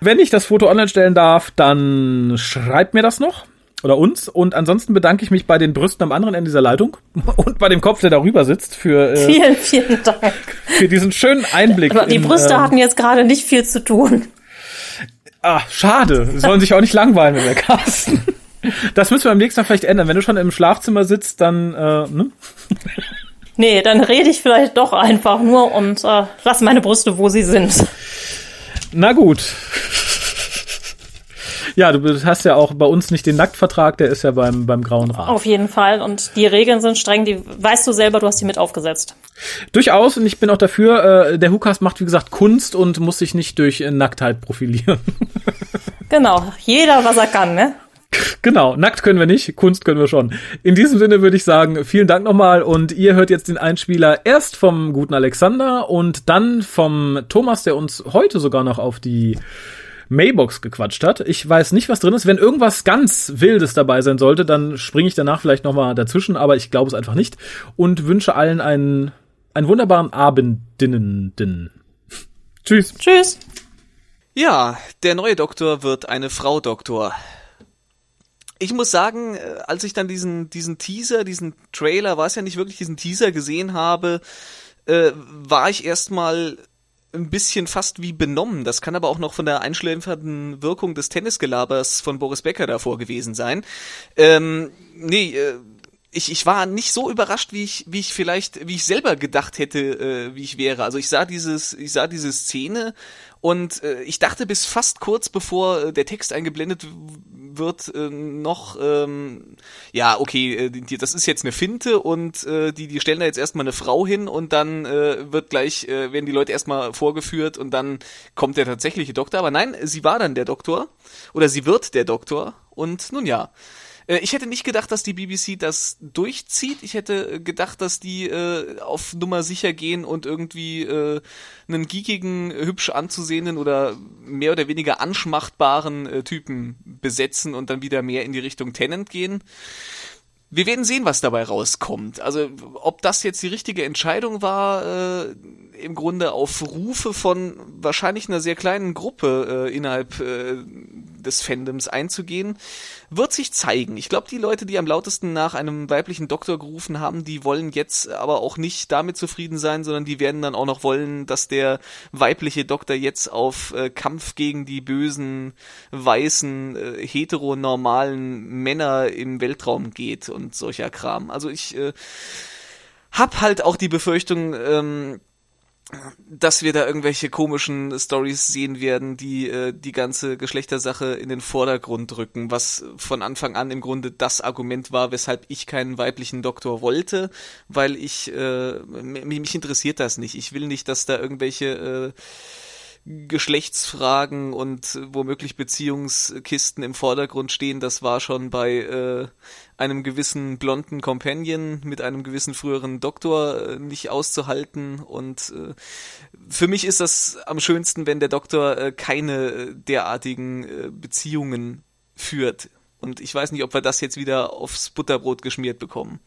Speaker 2: Wenn ich das Foto online stellen darf, dann schreibt mir das noch oder uns. Und ansonsten bedanke ich mich bei den Brüsten am anderen Ende dieser Leitung und bei dem Kopf, der darüber sitzt, für
Speaker 3: äh, vielen, vielen Dank
Speaker 2: für diesen schönen Einblick.
Speaker 3: Aber die in, Brüste ähm, hatten jetzt gerade nicht viel zu tun.
Speaker 2: Ah, schade. Sie sollen sich auch nicht langweilen mit der Carsten. Das müssen wir beim nächsten Mal vielleicht ändern. Wenn du schon im Schlafzimmer sitzt, dann äh, ne?
Speaker 3: Nee, dann rede ich vielleicht doch einfach nur und äh, lass meine Brüste, wo sie sind.
Speaker 2: Na gut. Ja, du hast ja auch bei uns nicht den Nacktvertrag, der ist ja beim, beim Grauen Rat.
Speaker 3: Auf jeden Fall. Und die Regeln sind streng, die weißt du selber, du hast die mit aufgesetzt.
Speaker 2: Durchaus, und ich bin auch dafür, äh, der Hukas macht, wie gesagt, Kunst und muss sich nicht durch äh, Nacktheit profilieren.
Speaker 3: genau, jeder, was er kann, ne?
Speaker 2: Genau, nackt können wir nicht, Kunst können wir schon. In diesem Sinne würde ich sagen, vielen Dank nochmal und ihr hört jetzt den Einspieler erst vom guten Alexander und dann vom Thomas, der uns heute sogar noch auf die Maybox gequatscht hat. Ich weiß nicht, was drin ist. Wenn irgendwas ganz Wildes dabei sein sollte, dann springe ich danach vielleicht nochmal dazwischen, aber ich glaube es einfach nicht. Und wünsche allen einen, einen wunderbaren Abendinnen. Tschüss.
Speaker 3: Tschüss.
Speaker 5: Ja, der neue Doktor wird eine Frau Doktor. Ich muss sagen, äh, als ich dann diesen, diesen Teaser, diesen Trailer, war es ja nicht wirklich diesen Teaser gesehen habe, äh, war ich erstmal ein bisschen fast wie benommen. Das kann aber auch noch von der einschläfernden Wirkung des Tennisgelabers von Boris Becker davor gewesen sein. Ähm, nee, äh, ich, ich war nicht so überrascht, wie ich, wie ich vielleicht, wie ich selber gedacht hätte, äh, wie ich wäre. Also ich sah dieses, ich sah diese Szene und äh, ich dachte bis fast kurz bevor äh, der Text eingeblendet wird, äh, noch, ähm, ja, okay, äh, die, das ist jetzt eine Finte und äh, die, die stellen da jetzt erstmal eine Frau hin und dann äh, wird gleich, äh, werden die Leute erstmal vorgeführt und dann kommt der tatsächliche Doktor. Aber nein, sie war dann der Doktor oder sie wird der Doktor und nun ja. Äh, ich hätte nicht gedacht, dass die BBC das durchzieht. Ich hätte gedacht, dass die äh, auf Nummer sicher gehen und irgendwie äh, einen geekigen, hübsch anzusehenden oder mehr oder weniger anschmachtbaren äh, Typen besetzen und dann wieder mehr in die Richtung Tennant gehen. Wir werden sehen, was dabei rauskommt. Also ob das jetzt die richtige Entscheidung war, äh, im Grunde auf Rufe von wahrscheinlich einer sehr kleinen Gruppe äh, innerhalb äh, des Fandoms einzugehen, wird sich zeigen. Ich glaube, die Leute, die am lautesten nach einem weiblichen Doktor gerufen haben, die wollen jetzt aber auch nicht damit zufrieden sein, sondern die werden dann auch noch wollen, dass der weibliche Doktor jetzt auf äh, Kampf gegen die bösen, weißen, äh, heteronormalen Männer im Weltraum geht und solcher Kram. Also ich äh, hab halt auch die Befürchtung, ähm, dass wir da irgendwelche komischen Stories sehen werden, die äh, die ganze Geschlechtersache in den Vordergrund rücken, was von Anfang an im Grunde das Argument war, weshalb ich keinen weiblichen Doktor wollte, weil ich äh, mich interessiert das nicht. Ich will nicht, dass da irgendwelche äh, Geschlechtsfragen und womöglich Beziehungskisten im Vordergrund stehen. Das war schon bei äh, einem gewissen blonden Companion mit einem gewissen früheren Doktor äh, nicht auszuhalten. Und äh, für mich ist das am schönsten, wenn der Doktor äh, keine derartigen Beziehungen führt. Und ich weiß nicht, ob wir das jetzt wieder aufs Butterbrot geschmiert bekommen.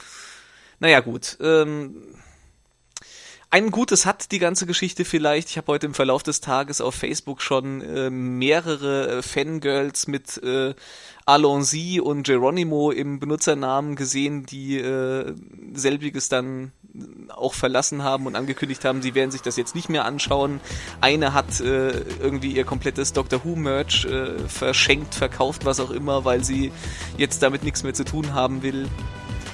Speaker 5: Naja gut. Ähm, ein Gutes hat die ganze Geschichte vielleicht. Ich habe heute im Verlauf des Tages auf Facebook schon äh, mehrere äh, Fangirls mit äh, Alonzi und Geronimo im Benutzernamen gesehen, die äh, selbiges dann auch verlassen haben und angekündigt haben, sie werden sich das jetzt nicht mehr anschauen. Eine hat äh, irgendwie ihr komplettes Doctor Who Merch äh, verschenkt, verkauft, was auch immer, weil sie jetzt damit nichts mehr zu tun haben will.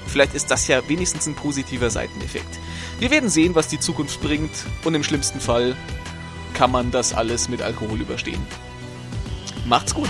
Speaker 5: Vielleicht ist das ja wenigstens ein positiver Seiteneffekt. Wir werden sehen, was die Zukunft bringt und im schlimmsten Fall kann man das alles mit Alkohol überstehen. Macht's gut!